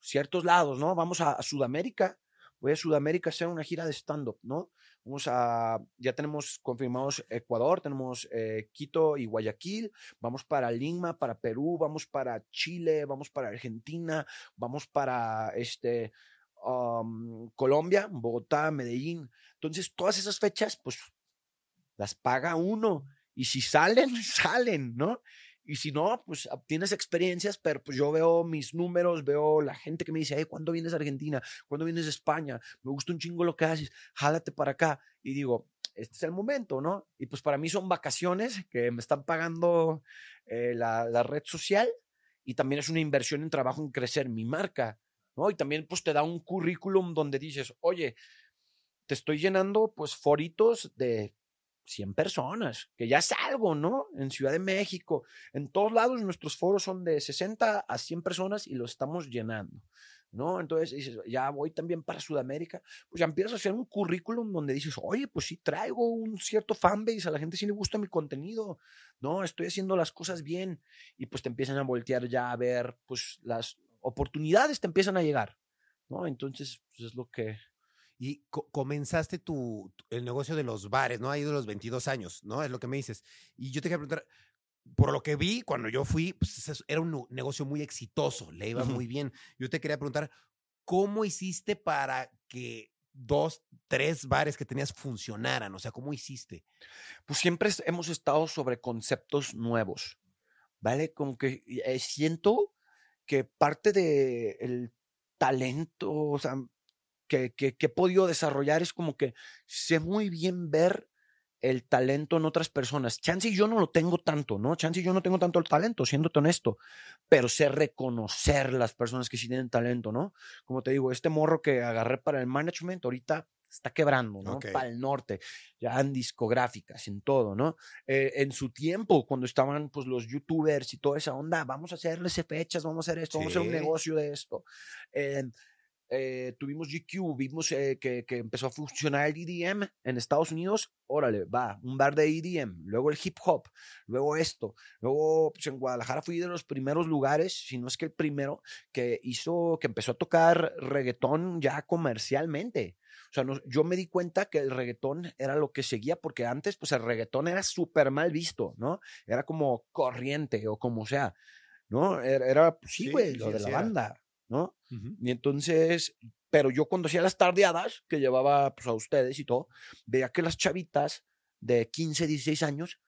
ciertos lados, ¿no? Vamos a, a Sudamérica, voy a Sudamérica a hacer una gira de stand-up, ¿no? Vamos a, ya tenemos confirmados Ecuador, tenemos eh, Quito y Guayaquil, vamos para Lima, para Perú, vamos para Chile, vamos para Argentina, vamos para este, um, Colombia, Bogotá, Medellín. Entonces, todas esas fechas, pues, las paga uno. Y si salen, salen, ¿no? Y si no, pues obtienes experiencias, pero pues yo veo mis números, veo la gente que me dice, hey, ¿cuándo vienes a Argentina? ¿Cuándo vienes a España? Me gusta un chingo lo que haces, jálate para acá. Y digo, este es el momento, ¿no? Y pues para mí son vacaciones que me están pagando eh, la, la red social y también es una inversión en trabajo en crecer mi marca, ¿no? Y también pues te da un currículum donde dices, oye, te estoy llenando pues foritos de 100 personas, que ya es algo, ¿no? En Ciudad de México, en todos lados nuestros foros son de 60 a 100 personas y los estamos llenando, ¿no? Entonces dices, ya voy también para Sudamérica, pues ya empiezas a hacer un currículum donde dices, oye, pues sí traigo un cierto fanbase, a la gente sí le gusta mi contenido, ¿no? Estoy haciendo las cosas bien y pues te empiezan a voltear ya a ver, pues las oportunidades te empiezan a llegar, ¿no? Entonces, pues es lo que y comenzaste tu, el negocio de los bares, ¿no? Ahí de los 22 años, ¿no? Es lo que me dices. Y yo te quería preguntar, por lo que vi cuando yo fui, pues era un negocio muy exitoso, le iba muy bien. Yo te quería preguntar, ¿cómo hiciste para que dos, tres bares que tenías funcionaran? O sea, ¿cómo hiciste? Pues siempre hemos estado sobre conceptos nuevos, ¿vale? Como que eh, siento que parte del el talento, o sea, que, que, he podido desarrollar es como que sé muy bien ver el talento en otras personas. Chance yo no lo tengo tanto, ¿no? Chance yo no tengo tanto el talento, siéndote honesto, pero sé reconocer las personas que sí tienen talento, ¿no? Como te digo, este morro que agarré para el management ahorita está quebrando, ¿no? Para el norte, ya en discográficas, en todo, ¿no? Eh, en su tiempo, cuando estaban pues los youtubers y toda esa onda, vamos a hacerles fechas, vamos a hacer esto, vamos a hacer un negocio de esto. Eh, eh, tuvimos GQ, vimos eh, que, que, empezó a funcionar el EDM en Estados Unidos, órale, va, un bar de EDM, luego el hip hop, luego esto, luego pues, en Guadalajara fui de los primeros lugares, si no es que el primero, que hizo, que empezó a tocar reggaetón ya comercialmente. O sea, yo me di cuenta que el reggaetón era lo que seguía, porque antes, pues el reggaetón era súper mal visto, ¿no? Era como corriente o como sea, ¿no? Era, pues, sí, güey, lo de la banda. ¿No? Y entonces, pero yo cuando hacía las tardeadas que llevaba pues, a ustedes y todo, veía que las chavitas de 15, 16 años,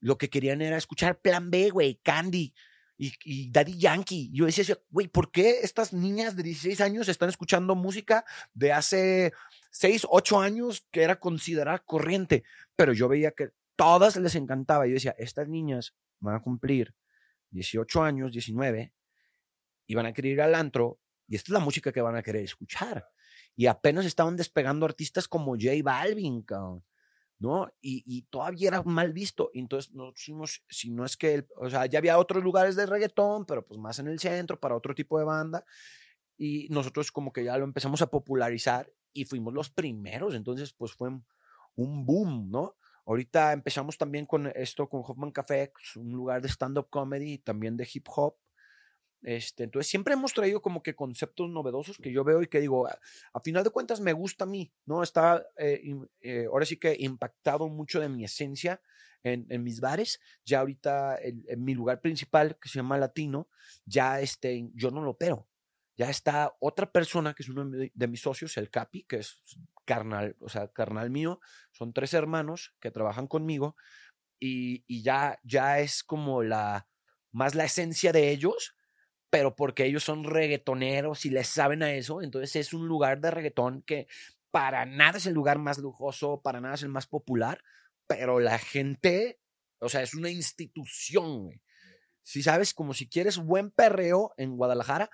lo que querían era escuchar Plan B, güey, Candy y, y Daddy Yankee. Yo decía, güey, ¿por qué estas niñas de 16 años están escuchando música de hace 6, 8 años que era considerada corriente? Pero yo veía que todas les encantaba. Yo decía, estas niñas van a cumplir 18 años, 19, y van a querer ir al antro y esta es la música que van a querer escuchar. Y apenas estaban despegando artistas como J Balvin, ¿no? Y, todavía era mal visto. Entonces nos pusimos, si no es que, o sea, ya había otros lugares de reggaetón, pero pues más en el centro, para otro tipo de banda. Y nosotros como que ya lo empezamos a popularizar y fuimos los primeros. Entonces, pues fue un boom, ¿no? Ahorita empezamos también con esto, con Hoffman Café, un lugar de stand-up comedy, también de hip hop. Este, entonces siempre hemos traído como que conceptos novedosos que yo veo y que digo, a, final de cuentas me gusta a mí, ¿no? Está eh, eh, ahora sí que impactado mucho de mi esencia en, en mis bares. Ya ahorita en mi lugar principal, que se llama Latino, ya este, yo no lo opero. Ya está otra persona que es uno de mis socios, el Capi, que es carnal, o sea, carnal mío. Son tres hermanos que trabajan conmigo y, y ya, ya es como la, más la esencia de ellos pero porque ellos son reggaetoneros y les saben a eso, entonces es un lugar de reggaetón que para nada es el lugar más lujoso, para nada es el más popular, pero la gente, o sea, es una institución, Si sabes, como si quieres buen perreo en Guadalajara,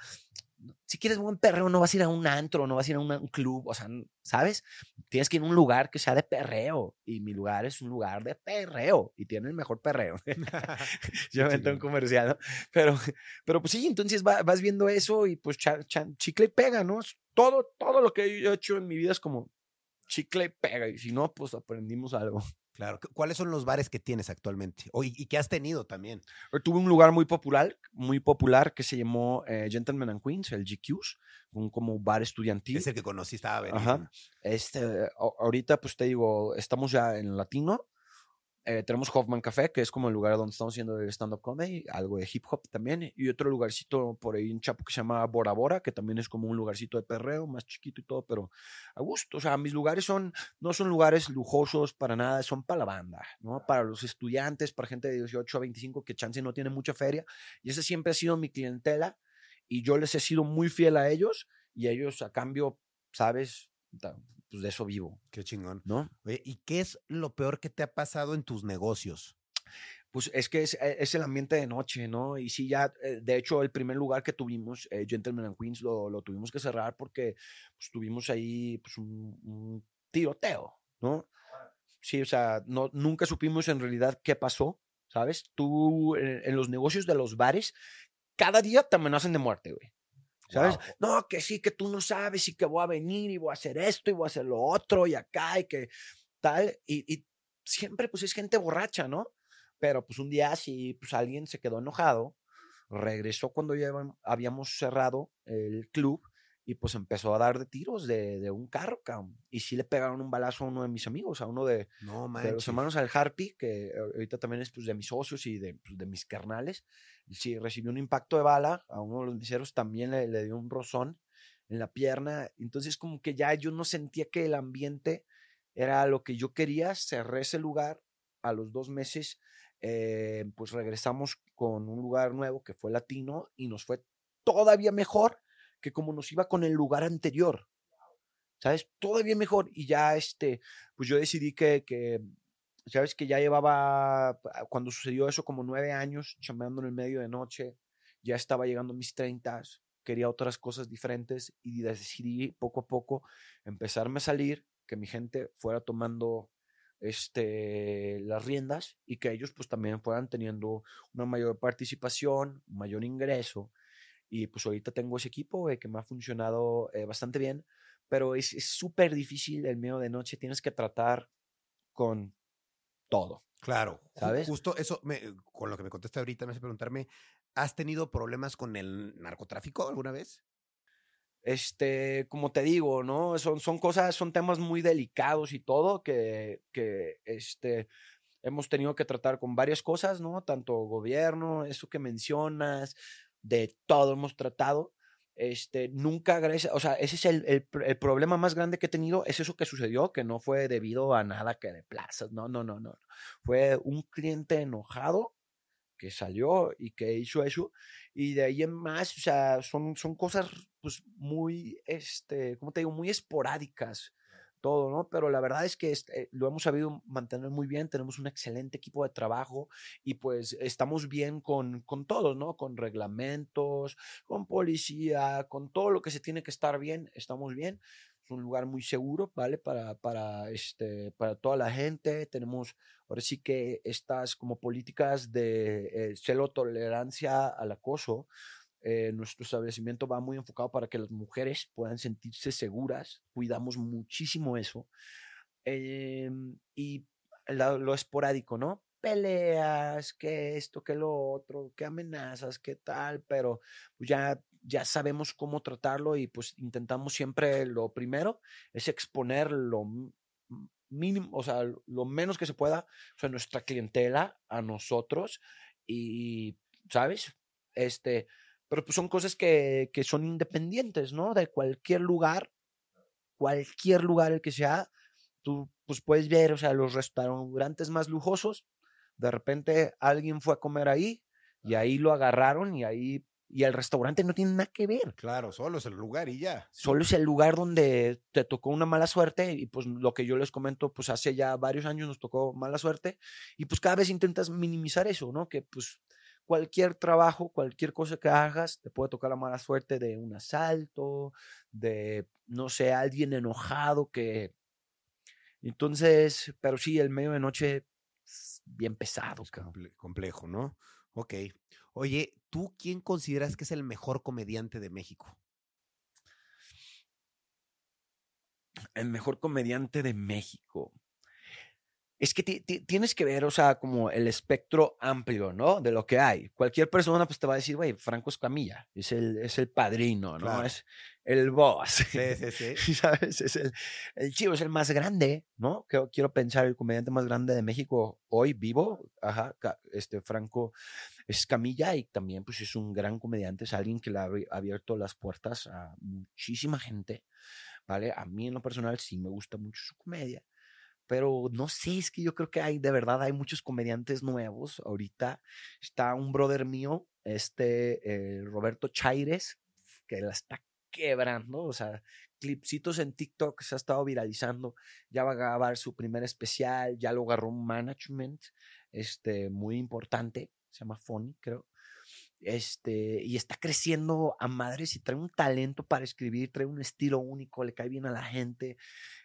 si quieres buen perreo, no vas a ir a un antro, no vas a ir a un club, o sea, ¿sabes? Tienes que ir a un lugar que sea de perreo. Y mi lugar es un lugar de perreo y tiene el mejor perreo. Yo me un comercial, ¿no? Pero, pero pues sí, entonces vas viendo eso y pues chicle y pega, ¿no? Todo, todo lo que yo he hecho en mi vida es como chicle y pega. Y si no, pues aprendimos algo. Claro. ¿Cuáles son los bares que tienes actualmente? O, y, que has tenido también. Tuve un lugar muy popular, muy popular que se llamó eh, Gentlemen and Queens, el GQs, un como bar estudiantil. Es el que conocí, estaba Ajá. Este, ahorita, pues te digo, estamos ya en latino. Eh, tenemos Hoffman Café, que es como el lugar donde estamos haciendo stand-up comedy, algo de hip hop también, y otro lugarcito por ahí en Chapo que se llama Bora Bora, que también es como un lugarcito de perreo, más chiquito y todo, pero a gusto. O sea, mis lugares son, no son lugares lujosos para nada, son para la banda, ¿no? Para los estudiantes, para gente de 18 a 25 que chance no tiene mucha feria, y esa siempre ha sido mi clientela, y yo les he sido muy fiel a ellos, y ellos a cambio, ¿sabes? Pues de eso vivo. Qué chingón. ¿No? Oye, ¿y qué es lo peor que te ha pasado en tus negocios? Pues es que es, e, es el ambiente de noche, ¿no? Y sí, ya, eh, de hecho, el primer lugar que tuvimos, eh, Gentleman and Queens, lo, lo, tuvimos que cerrar porque pues, tuvimos ahí pues, un, un, tiroteo, ¿no? Sí, o sea, no, nunca supimos en realidad qué pasó, ¿sabes? Tú, en, en los negocios de los bares, cada día te amenazan de muerte, güey. ¿Sabes? Wow. No, que sí, que tú no sabes y que voy a venir y voy a hacer esto y voy a hacer lo otro y acá y que tal. Y, y siempre pues es gente borracha, ¿no? Pero pues un día sí, pues alguien se quedó enojado, regresó cuando ya habíamos cerrado el club y pues empezó a dar de tiros de, de un carro, cabrón. Y sí le pegaron un balazo a uno de mis amigos, a uno de, no, de los hermanos al Harpy, que ahorita también es pues, de mis socios y de, pues, de mis carnales. Sí, recibió un impacto de bala, a uno de los meseros también le, le dio un rozón en la pierna. Entonces como que ya yo no sentía que el ambiente era lo que yo quería, cerré ese lugar a los dos meses. Eh, pues regresamos con un lugar nuevo que fue latino y nos fue todavía mejor que como nos iba con el lugar anterior. ¿Sabes? Todavía mejor. Y ya, este, pues yo decidí que, que sabes que ya llevaba, cuando sucedió eso, como nueve años chambeando en el medio de noche, ya estaba llegando a mis treintas, quería otras cosas diferentes y decidí poco a poco empezarme a salir, que mi gente fuera tomando este, las riendas y que ellos pues también fueran teniendo una mayor participación, mayor ingreso. Y pues ahorita tengo ese equipo eh, que me ha funcionado eh, bastante bien, pero es súper difícil el medio de noche, tienes que tratar con todo. Claro, ¿sabes? Justo eso, me, con lo que me contesta ahorita, me hace preguntarme, ¿has tenido problemas con el narcotráfico alguna vez? Este, como te digo, ¿no? Son, son cosas, son temas muy delicados y todo que, que este, hemos tenido que tratar con varias cosas, ¿no? Tanto gobierno, eso que mencionas, de todo hemos tratado. Este, nunca, gracias, o sea, ese es el, el, el, problema más grande que he tenido, es eso que sucedió, que no fue debido a nada que de plazas, no, no, no, no. Fue un cliente enojado que salió y que hizo eso, y de ahí en más, o sea, son, son cosas, pues, muy, este, ¿cómo te digo? Muy esporádicas todo, ¿no? Pero la verdad es que este, lo hemos sabido mantener muy bien, tenemos un excelente equipo de trabajo y pues estamos bien con, con todos, ¿no? Con reglamentos, con policía, con todo lo que se tiene que estar bien, estamos bien. Es un lugar muy seguro, ¿vale? Para, para, este, para toda la gente. Tenemos ahora sí que estas como políticas de eh, tolerancia al acoso, eh, nuestro establecimiento va muy enfocado para que las mujeres puedan sentirse seguras, cuidamos muchísimo eso. Eh, y lo esporádico, ¿no? Peleas, que esto, que lo otro, que amenazas, que tal, pero pues ya, ya sabemos cómo tratarlo y pues intentamos siempre lo primero es exponer lo mínimo, o sea, lo menos que se pueda, o sea, nuestra clientela a nosotros y, ¿sabes? Este, pero pues son cosas que, que son independientes, ¿no? De cualquier lugar, cualquier lugar el que sea, tú pues puedes ver, o sea, los restaurantes más lujosos, de repente alguien fue a comer ahí y ahí lo agarraron y ahí y el restaurante no tiene nada que ver. Claro, solo es el lugar y ya. Solo es el lugar donde te tocó una mala suerte y pues lo que yo les comento, pues hace ya varios años nos tocó mala suerte y pues cada vez intentas minimizar eso, ¿no? Que pues cualquier trabajo, cualquier cosa que hagas, te puede tocar la mala suerte de un asalto, de, no sé, alguien enojado que... Entonces, pero sí, el medio de noche es bien pesado. Es comple complejo, ¿no? Ok. Oye, ¿tú quién consideras que es el mejor comediante de México? El mejor comediante de México. Es que ti- ti- tienes que ver, o sea, como el espectro amplio, ¿no? De lo que hay. Cualquier persona, pues te va a decir, güey, Franco Escamilla, es el, es el padrino, ¿no? Claro. Es el boss. Sí, sí, sí. Sí, ¿Sabes? Es el, el chivo, es el más grande, ¿no? Que, quiero pensar, el comediante más grande de México hoy vivo, ajá, este Franco Escamilla, y también, pues, es un gran comediante, es alguien que le ha abierto las puertas a muchísima gente, ¿vale? A mí, en lo personal, sí me gusta mucho su comedia, pero no sé, es que yo creo que hay, de verdad, hay muchos comediantes nuevos. Ahorita está un brother mío, este eh, Roberto Chaires, que la está quebrando, o sea, clipsitos en TikTok se ha estado viralizando, ya va a grabar su primer especial, ya lo agarró un management, este, muy importante, se llama Funny, creo. Este, y está creciendo a madres y trae un talento para escribir, trae un estilo único, le cae bien a la gente.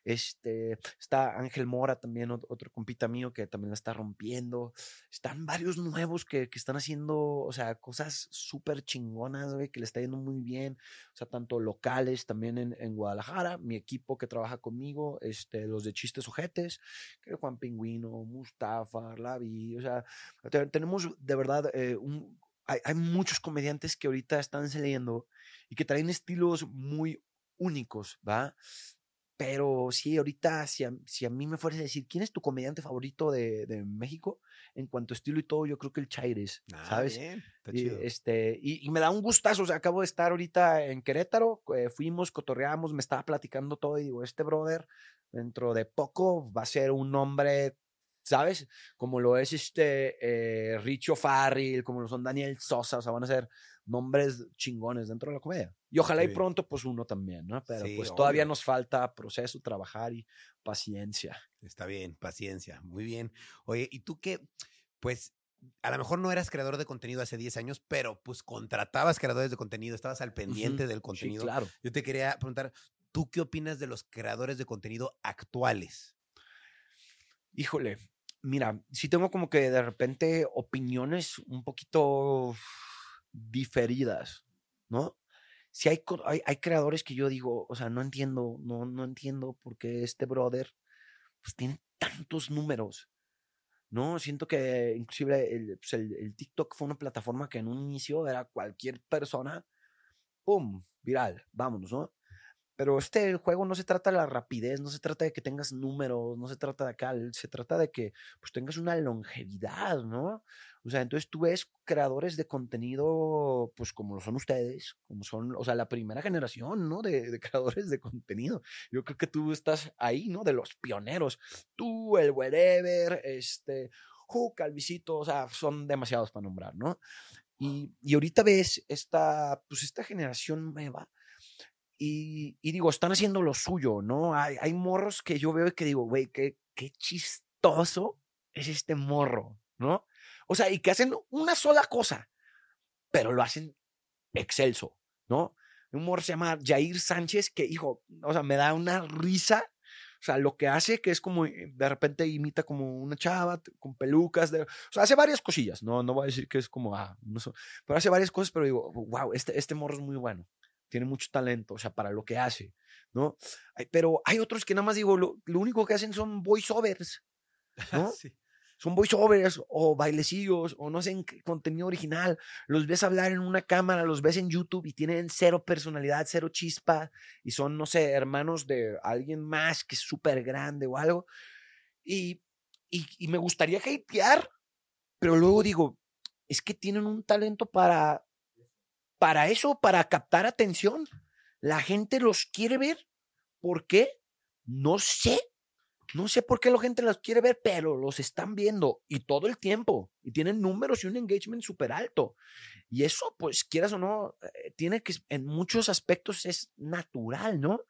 Este, está Ángel Mora también, ot- otro compita mío que también la está rompiendo. Están varios nuevos que, que están haciendo, o sea, cosas súper chingonas, güey, que le está yendo muy bien. O sea, tanto locales también en, en Guadalajara, mi equipo que trabaja conmigo, este, los de Chistes Ojetes, que Juan Pingüino, Mustafa, Lavi, o sea, te- tenemos de verdad eh, un, hay, hay muchos comediantes que ahorita están saliendo y que traen estilos muy únicos, ¿va? Pero sí, ahorita, si a, si a mí me fueras a decir, ¿quién es tu comediante favorito de, de México? En cuanto a estilo y todo, yo creo que el Chaires, Ah, ¿sabes? bien, está Y, este, y, y me da un gustazo, o sea, acabo de estar ahorita en Querétaro, eh, fuimos, cotorreamos, me estaba platicando todo y digo, este brother, dentro de poco va a ser un hombre, ¿sabes? Como lo es este eh, Richo Farrell, como lo son Daniel Sosa, o sea, van a ser nombres chingones dentro de la comedia. Y ojalá y Sí. pronto, pues uno también, ¿no? Pero Sí, pues todavía nos falta proceso, trabajar y paciencia. Está bien, paciencia, muy bien. Oye, ¿y tú qué? Pues a lo mejor no eras creador de contenido hace 10 años, pero pues contratabas creadores de contenido, estabas al pendiente del Sí, contenido. claro. Yo te quería preguntar, ¿tú qué opinas de los creadores de contenido actuales? Híjole, mira, sí tengo como que de repente opiniones un poquito diferidas, ¿no? Si hay, hay creadores que yo digo, o sea, no entiendo, no, no entiendo por qué este brother pues tiene tantos números, ¿no? Siento que inclusive el, pues, el- el TikTok fue una plataforma que en un inicio era cualquier persona, ¡pum! Viral, vámonos, ¿no? Pero este juego no se trata de la rapidez, no se trata de que tengas números, no se trata de acá, se trata de que pues tengas una longevidad, ¿no? O sea, entonces tú ves creadores de contenido, pues como lo son ustedes, como son, o sea, la primera generación, ¿no? De, de creadores de contenido. Yo creo que tú estás ahí, ¿no? De los pioneros. Tú, el wherever, este, Ju, Calvisito, o sea, son demasiados para nombrar, ¿no? Y, y ahorita ves esta, pues esta generación nueva y, digo, están haciendo lo suyo, ¿no? Hay, morros que yo veo y que digo, güey, qué, qué chistoso es este morro, ¿no? O sea, y que hacen una sola cosa, pero lo hacen excelso, ¿no? Un morro se llama Jair Sánchez, que, hijo, o sea, me da una risa. O sea, lo que hace, que es como, eh, de repente imita como una chava con pelucas, o sea, hace varias cosillas, no, no voy a decir que es como, ah, no sé, pero hace varias cosas, pero digo, wow, este, este morro es muy bueno tiene mucho talento, o sea, para lo que hace, ¿no? Pero hay otros que nada más digo, lo, lo único que hacen son voiceovers, ¿no? Sí. Son voiceovers o bailecillos o no hacen contenido original. Los ves hablar en una cámara, los ves en YouTube y tienen cero personalidad, cero chispa y son, no sé, hermanos de alguien más que es súper grande o algo. Y, y, y me gustaría hatear, pero luego digo, es que tienen un talento para, para eso, para captar atención. La gente los quiere ver. ¿Por qué? No sé. No sé por qué la gente los quiere ver, pero los están viendo y todo el tiempo. Y tienen números y un engagement súper alto. Y eso, pues, quieras o no, eh, tiene que, en muchos aspectos es natural, ¿no?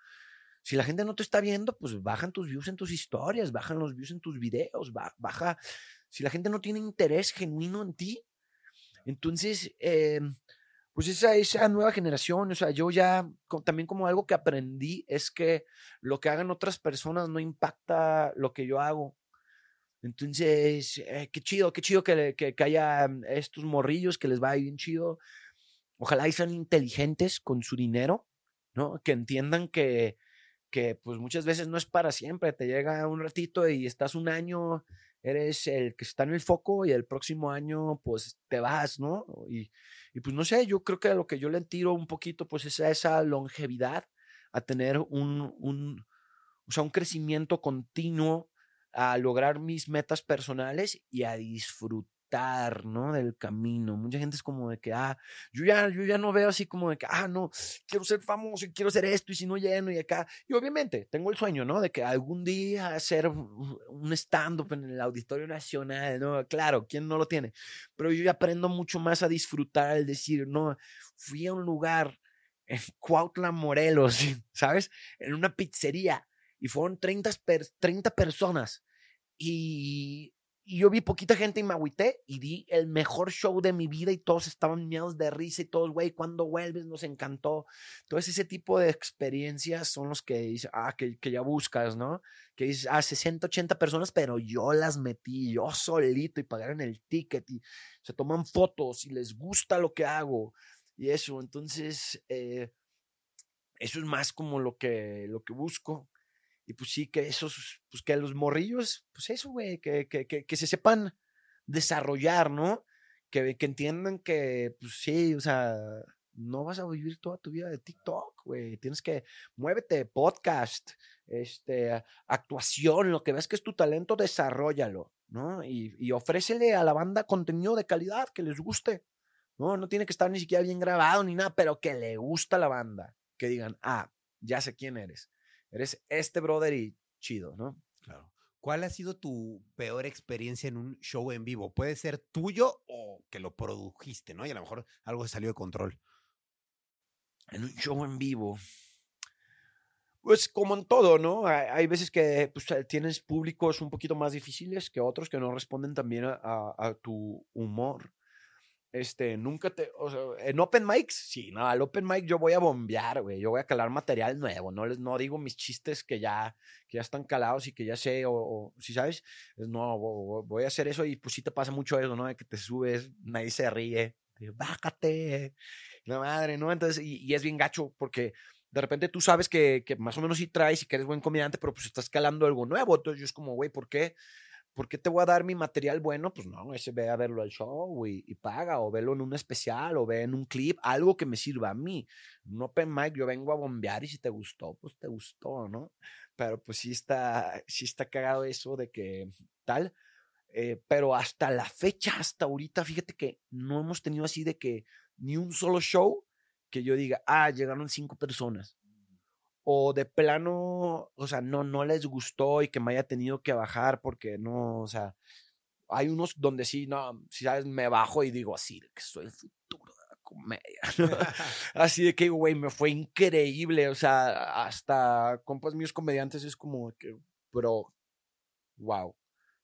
Si la gente no te está viendo, pues bajan tus views en tus historias, bajan los views en tus videos, ba- baja. Si la gente no tiene interés genuino en ti, entonces, eh, pues esa, esa nueva generación, o sea, yo ya también como algo que aprendí es que lo que hagan otras personas no impacta lo que yo hago. Entonces, eh, qué chido, qué chido que, que, que haya mm, estos morrillos que les vaya bien chido. Ojalá y sean inteligentes con su dinero, ¿no? Que entiendan que, que pues muchas veces no es para siempre, te llega un ratito y estás un año, eres el que está en el foco y el próximo año pues te vas, ¿no? Y, y pues no sé, yo creo que a lo que yo le tiro un poquito pues es a esa longevidad, a tener un, un, o sea, un crecimiento continuo, a lograr mis metas personales y a disfrutar ¿no? Del camino. Mucha gente es como de que, ah, yo ya, yo ya no veo así como de que, ah, no, quiero ser famoso y quiero hacer esto y si no lleno y acá. Y obviamente tengo el sueño, ¿no? De que algún día hacer un stand-up en el Auditorio Nacional, ¿no? Claro, ¿quién no lo tiene? Pero yo ya aprendo mucho más a disfrutar al decir, no, fui a un lugar en Cuautla, Morelos, ¿sabes? En una pizzería y fueron 30, 30 personas. Y y yo vi poquita gente y me agüité y di el mejor show de mi vida y todos estaban miedos de risa y todos, güey, cuando vuelves? Nos encantó. Entonces ese tipo de experiencias son los que dices, ah, que, que, ya buscas, ¿no? Que dices, ah, 60, 80 personas, pero yo las metí, yo solito y pagaron el ticket y se toman fotos y les gusta lo que hago y eso. Entonces, eh, eso es más como lo que, lo que busco. Y pues sí, que esos, pues que los morrillos, pues eso, güey, que, que, que, se sepan desarrollar, ¿no? Que, que entiendan que, pues sí, o sea, no vas a vivir toda tu vida de TikTok, güey. Tienes que, muévete, podcast, este, actuación, lo que ves que es tu talento, desarrollalo, ¿no? Y, y ofrécele a la banda contenido de calidad que les guste. No, no tiene que estar ni siquiera bien grabado ni nada, pero que le gusta a la banda. Que digan, ah, ya sé quién eres eres este brother y chido, ¿no? Claro. ¿Cuál ha sido tu peor experiencia en un show en vivo? Puede ser tuyo o que lo produjiste, ¿no? Y a lo mejor algo salió de control. En un show en vivo. Pues como en todo, ¿no? Hay, veces que pues, tienes públicos un poquito más difíciles que otros que no responden también a, a tu humor. Este, nunca te, o sea, en open mics, sí, no, al open mic yo voy a bombear, güey, yo voy a calar material nuevo, no les, no digo mis chistes que ya, que ya están calados y que ya sé, o, si sabes, no, voy a hacer eso y pues sí te pasa mucho eso, ¿no? De que te subes, nadie se ríe, bájate, la madre, ¿no? Entonces, y, y, es bien gacho porque de repente tú sabes que, que más o menos sí traes y que eres buen comediante, pero pues estás calando algo nuevo, entonces yo es como, güey, ¿por qué? ¿Por qué te voy a dar mi material bueno? Pues no, ese ve a verlo al show y, paga, o velo en un especial, o ve en un clip, algo que me sirva a mí. Un open mic, yo vengo a bombear y si te gustó, pues te gustó, ¿no? Pero pues sí está, sí está cagado eso de que tal. Eh, pero hasta la fecha, hasta ahorita, fíjate que no hemos tenido así de que ni un solo show que yo diga, ah, llegaron cinco personas o de plano, o sea, no, no les gustó y que me haya tenido que bajar porque no, o sea, hay unos donde sí, no, si sabes, me bajo y digo así, que soy el futuro de la comedia. así de que, güey, me fue increíble, o sea, hasta compas míos comediantes es como que, pero, wow.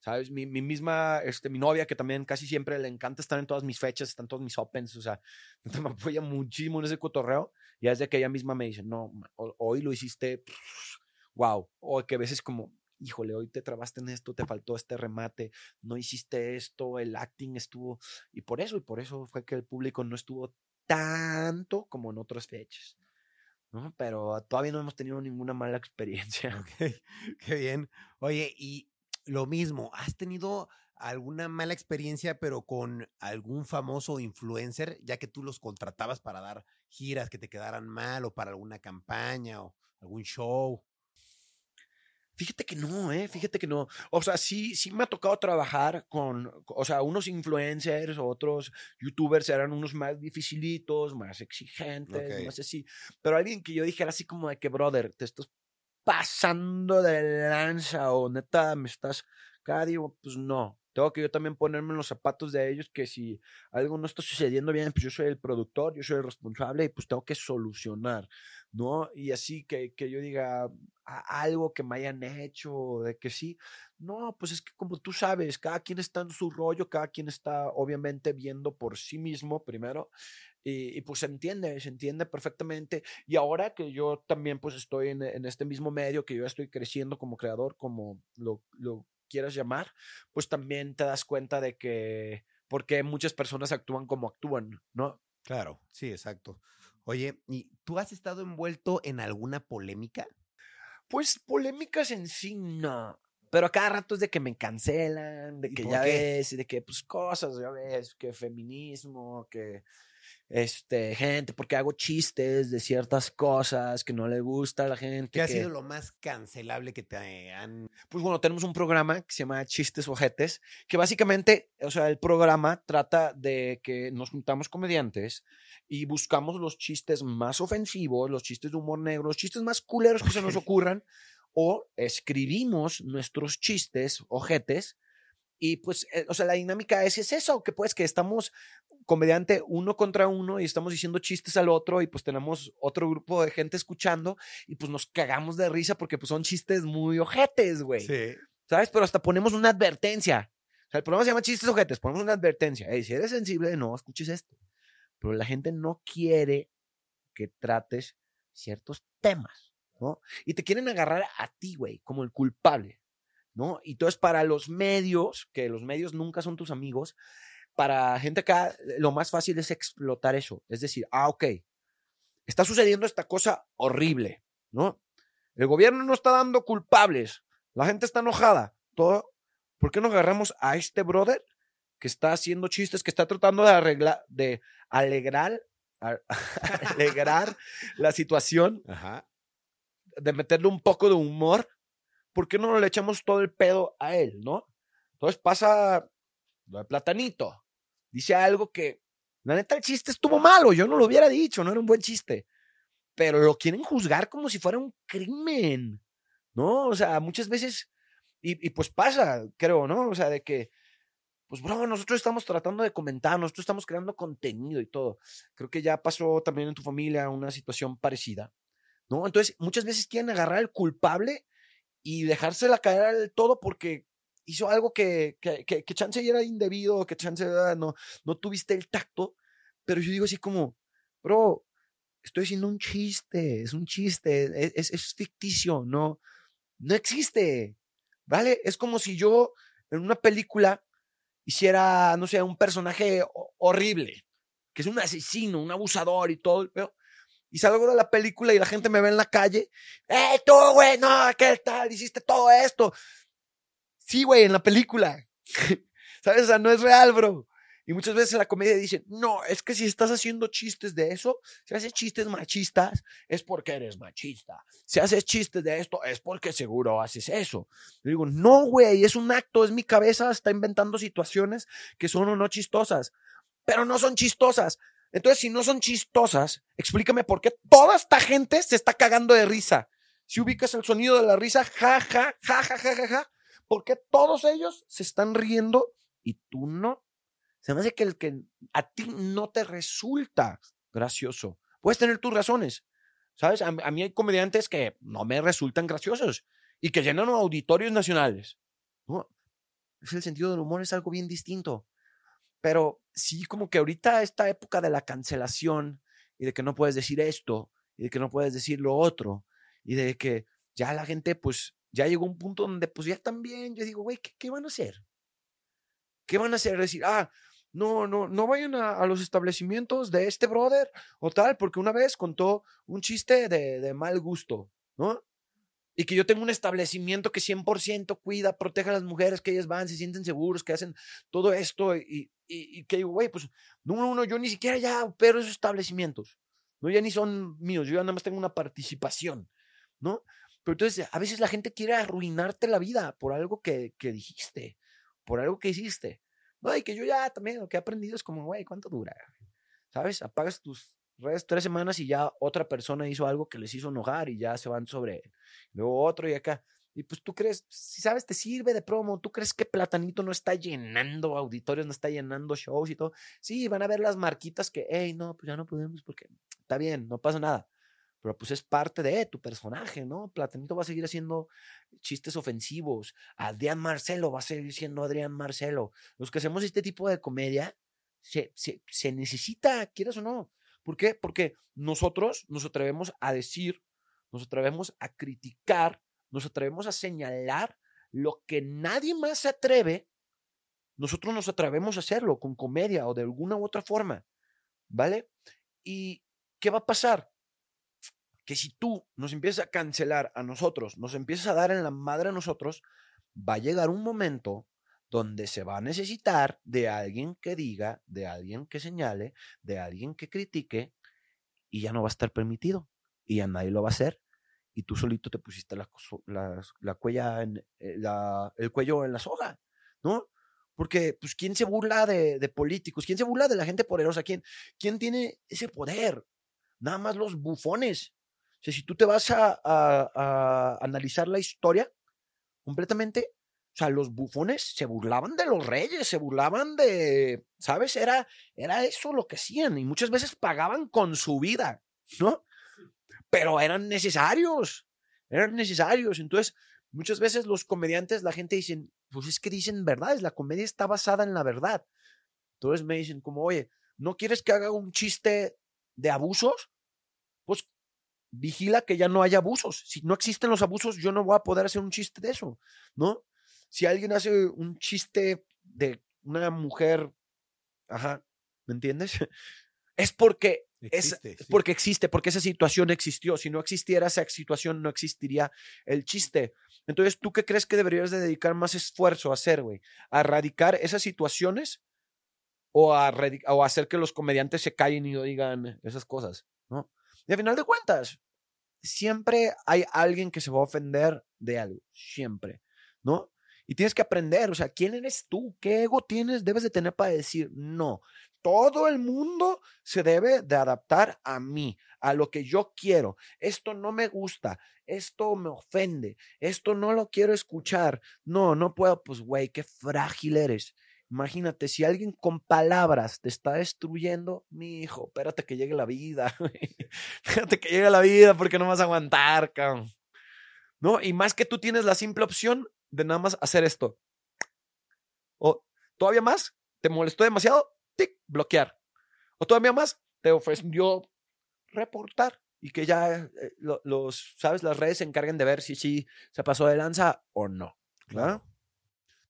¿Sabes? Mi, mi, misma, este, mi novia, que también casi siempre le encanta estar en todas mis fechas, están todos mis opens, o sea, me apoya muchísimo en ese cotorreo. Y es de que ella misma me dice, no, hoy lo hiciste, wow. O que a veces como, híjole, hoy te trabaste en esto, te faltó este remate, no hiciste esto, el acting estuvo. Y por eso, y por eso fue que el público no estuvo tanto como en otras fechas. ¿no? Pero todavía no hemos tenido ninguna mala experiencia. qué bien. Oye, y lo mismo, ¿has tenido alguna mala experiencia, pero con algún famoso influencer, ya que tú los contratabas para dar giras que te quedaran mal o para alguna campaña o algún show? Fíjate que no, ¿eh? Fíjate que no. O sea, sí, sí me ha tocado trabajar con, o sea, unos influencers, otros youtubers eran unos más dificilitos, más exigentes, más así. Pero alguien que yo dijera así como de que, brother, te estás pasando de lanza o neta me estás digo, pues no. Tengo que yo también ponerme en los zapatos de ellos que si algo no está sucediendo bien, pues yo soy el productor, yo soy el responsable y pues tengo que solucionar, ¿no? Y así que, que yo diga algo que me hayan hecho, de que sí, no, pues es que como tú sabes, cada quien está en su rollo, cada quien está obviamente viendo por sí mismo primero y, pues se entiende, se entiende perfectamente. Y ahora que yo también pues estoy en, en este mismo medio, que yo estoy creciendo como creador, como lo, lo quieras llamar, pues también te das cuenta de que, porque muchas personas actúan como actúan, ¿no? Claro, sí, exacto. Oye, ¿y tú has estado envuelto en alguna polémica? Pues polémicas en sí, no. Pero a cada rato es de que me cancelan, de ¿Y que ya qué? ves, y de que pues cosas, ya ves, que feminismo, que este, gente, porque hago chistes de ciertas cosas que no le gusta a la gente. ¿Qué ha que- sido lo más cancelable que te han... Pues bueno, tenemos un programa que se llama Chistes Ojetes, que básicamente, o sea, el programa trata de que nos juntamos comediantes y buscamos los chistes más ofensivos, los chistes de humor negro, los chistes más culeros que se nos ocurran, o escribimos nuestros chistes ojetes. Y pues, eh, o sea, la dinámica es, es eso, que pues que estamos comediante uno contra uno y estamos diciendo chistes al otro y pues tenemos otro grupo de gente escuchando y pues nos cagamos de risa porque pues son chistes muy ojetes, güey. Sí. ¿Sabes? Pero hasta ponemos una advertencia. O sea, el programa se llama Chistes Ojetes. Ponemos una advertencia. Ey, si eres sensible, no escuches esto. Pero la gente no quiere que trates ciertos temas, ¿no? Y te quieren agarrar a ti, güey, como el culpable, ¿no? Y entonces para los medios, que los medios nunca son tus amigos, para gente acá lo más fácil es explotar eso. Es decir, ah, ok, está sucediendo esta cosa horrible, ¿no? El gobierno no está dando culpables, la gente está enojada, todo. ¿Por qué no agarramos a este brother que está haciendo chistes, que está tratando de arreglar, de alegrar, a- alegrar la situación, Ajá. de meterle un poco de humor? ¿Por qué no le echamos todo el pedo a él, no? Entonces pasa lo de Platanito. Dice algo que, la neta, el chiste estuvo malo. Yo no lo hubiera dicho, no era un buen chiste. Pero lo quieren juzgar como si fuera un crimen, ¿no? O sea, muchas veces, y, pues pasa, creo, ¿no? O sea, de que, pues, bro, nosotros estamos tratando de comentar, nosotros estamos creando contenido y todo. Creo que ya pasó también en tu familia una situación parecida, ¿no? Entonces, muchas veces quieren agarrar al culpable y dejársela caer al todo porque hizo algo que, que, que, que chance era indebido, que chance ah, no, no tuviste el tacto, pero yo digo así como, bro, estoy haciendo un chiste, es un chiste, es, es, es ficticio, no, no existe, ¿vale? Es como si yo en una película hiciera, no sé, un personaje ho- horrible, que es un asesino, un abusador y todo el pedo, y salgo de la película y la gente me ve en la calle, ¡eh, tú, güey! No, ¿qué tal? Hiciste todo esto. Sí, güey, en la película. ¿Sabes? O sea, no es real, bro. Y muchas veces en la comedia dicen, no, es que si estás haciendo chistes de eso, si haces chistes machistas, es porque eres machista. Si haces chistes de esto, es porque seguro haces eso. Yo digo, no, güey, es un acto, es mi cabeza, está inventando situaciones que son o no chistosas, pero no son chistosas. Entonces, si no son chistosas, explícame por qué toda esta gente se está cagando de risa. Si ubicas el sonido de la risa, ja, ja, ja, ja, ja, ja, ja, ¿por qué todos ellos se están riendo y tú no? Se me hace que el que a ti no te resulta gracioso. Puedes tener tus razones, ¿sabes? A, mí hay comediantes que no me resultan graciosos y que llenan auditorios nacionales. ¿no? Es el sentido del humor es algo bien distinto. Pero sí, como que ahorita esta época de la cancelación y de que no puedes decir esto y de que no puedes decir lo otro y de que ya la gente, pues, ya llegó un punto donde, pues, ya también, yo digo, güey, ¿qué, ¿qué, van a hacer? ¿Qué van a hacer? Decir, ah, no, no, no vayan a, a, los establecimientos de este brother o tal, porque una vez contó un chiste de, de mal gusto, ¿no? Y que yo tengo un establecimiento que 100% cuida, protege a las mujeres, que ellas van, se sienten seguros, que hacen todo esto. Y, y, que digo, güey, pues, número uno, yo ni siquiera ya opero esos establecimientos. No, ya ni son míos, yo ya nada más tengo una participación, ¿no? Pero entonces, a veces la gente quiere arruinarte la vida por algo que, que dijiste, por algo que hiciste. No, y que yo ya también lo que he aprendido es como, güey, ¿cuánto dura? ¿Sabes? Apagas tus redes tres semanas y ya otra persona hizo algo que les hizo enojar y ya se van sobre. Luego otro y acá. Y pues tú crees, si sabes, te sirve de promo, tú crees que Platanito no está llenando auditorios, no está llenando shows y todo. Sí, van a ver las marquitas que, hey, no, pues ya no podemos porque está bien, no pasa nada. Pero pues es parte de tu personaje, ¿no? Platanito va a seguir haciendo chistes ofensivos. Adrián Marcelo va a seguir siendo Adrián Marcelo. Los que hacemos este tipo de comedia, se, se, se necesita, quieras o no. ¿Por qué? Porque nosotros nos atrevemos a decir, nos atrevemos a criticar, nos atrevemos a señalar lo que nadie más se atreve. Nosotros nos atrevemos a hacerlo con comedia o de alguna u otra forma. ¿Vale? ¿Y qué va a pasar? que si tú nos empiezas a cancelar a nosotros, nos empiezas a dar en la madre a nosotros, va a llegar un momento donde se va a necesitar de alguien que diga, de alguien que señale, de alguien que critique, y ya no va a estar permitido, y ya nadie lo va a hacer, y tú solito te pusiste la, la, cuella eh, el cuello en la soga, ¿no? Porque, pues, ¿quién se burla de, políticos? ¿Quién se burla de la gente poderosa? ¿Quién, ¿Quién tiene ese poder? Nada más los bufones. O sea, si tú te vas a analizar la historia completamente, o sea, los bufones se burlaban de los reyes, se burlaban de, ¿sabes? Era, era eso lo que hacían y muchas veces pagaban con su vida, ¿no? Pero eran necesarios, eran necesarios. Entonces, muchas veces los comediantes, la gente dicen, pues es que dicen verdades, la comedia está basada en la verdad. Entonces me dicen como, oye, ¿no quieres que haga un chiste de abusos? Pues vigila que ya no haya abusos. Si no existen los abusos, yo no voy a poder hacer un chiste de eso, ¿no? Si alguien hace un chiste de una mujer, ajá, ¿me entiendes? Es porque existe, es, porque existe, porque esa situación existió. Si no existiera esa situación, no existiría el chiste. Entonces, ¿tú qué crees que deberías de dedicar más esfuerzo a hacer, güey? ¿A erradicar esas situaciones o a, o a hacer que los comediantes se callen y no digan esas cosas, ¿no? Y al final de cuentas, siempre hay alguien que se va a ofender de algo, siempre, ¿no? Y tienes que aprender, o sea, ¿quién eres tú? ¿Qué ego tienes? Debes de tener para decir, no, todo el mundo se debe de adaptar a mí, a lo que yo quiero. Esto no me gusta, esto me ofende, esto no lo quiero escuchar. No, no puedo, pues, güey, qué frágil eres. Imagínate, si alguien con palabras te está destruyendo, mi hijo, espérate que llegue la vida. espérate que llegue la vida porque no vas a aguantar, cabrón. ¿No? Y más que tú tienes la simple opción de nada más hacer esto. O todavía más, te molestó demasiado, tic, bloquear. O todavía más, te ofreció reportar y que ya eh, los, ¿sabes? Las redes se encarguen de ver si sí se pasó de lanza o no. Claro.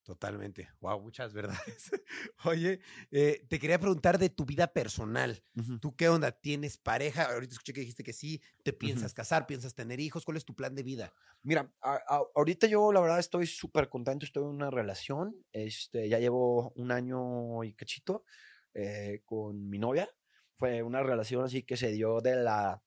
Totalmente. Wow, muchas verdades. Oye, eh, te quería preguntar de tu vida personal. ¿Tú qué onda? ¿Tienes pareja? Ahorita escuché que dijiste que sí. ¿Te piensas casar? ¿Piensas tener hijos? ¿Cuál es tu plan de vida? Mira, ahorita yo la verdad estoy súper contento. Estoy en una relación. Este, ya llevo un año y cachito eh, con mi novia. Fue una relación así que se dio de la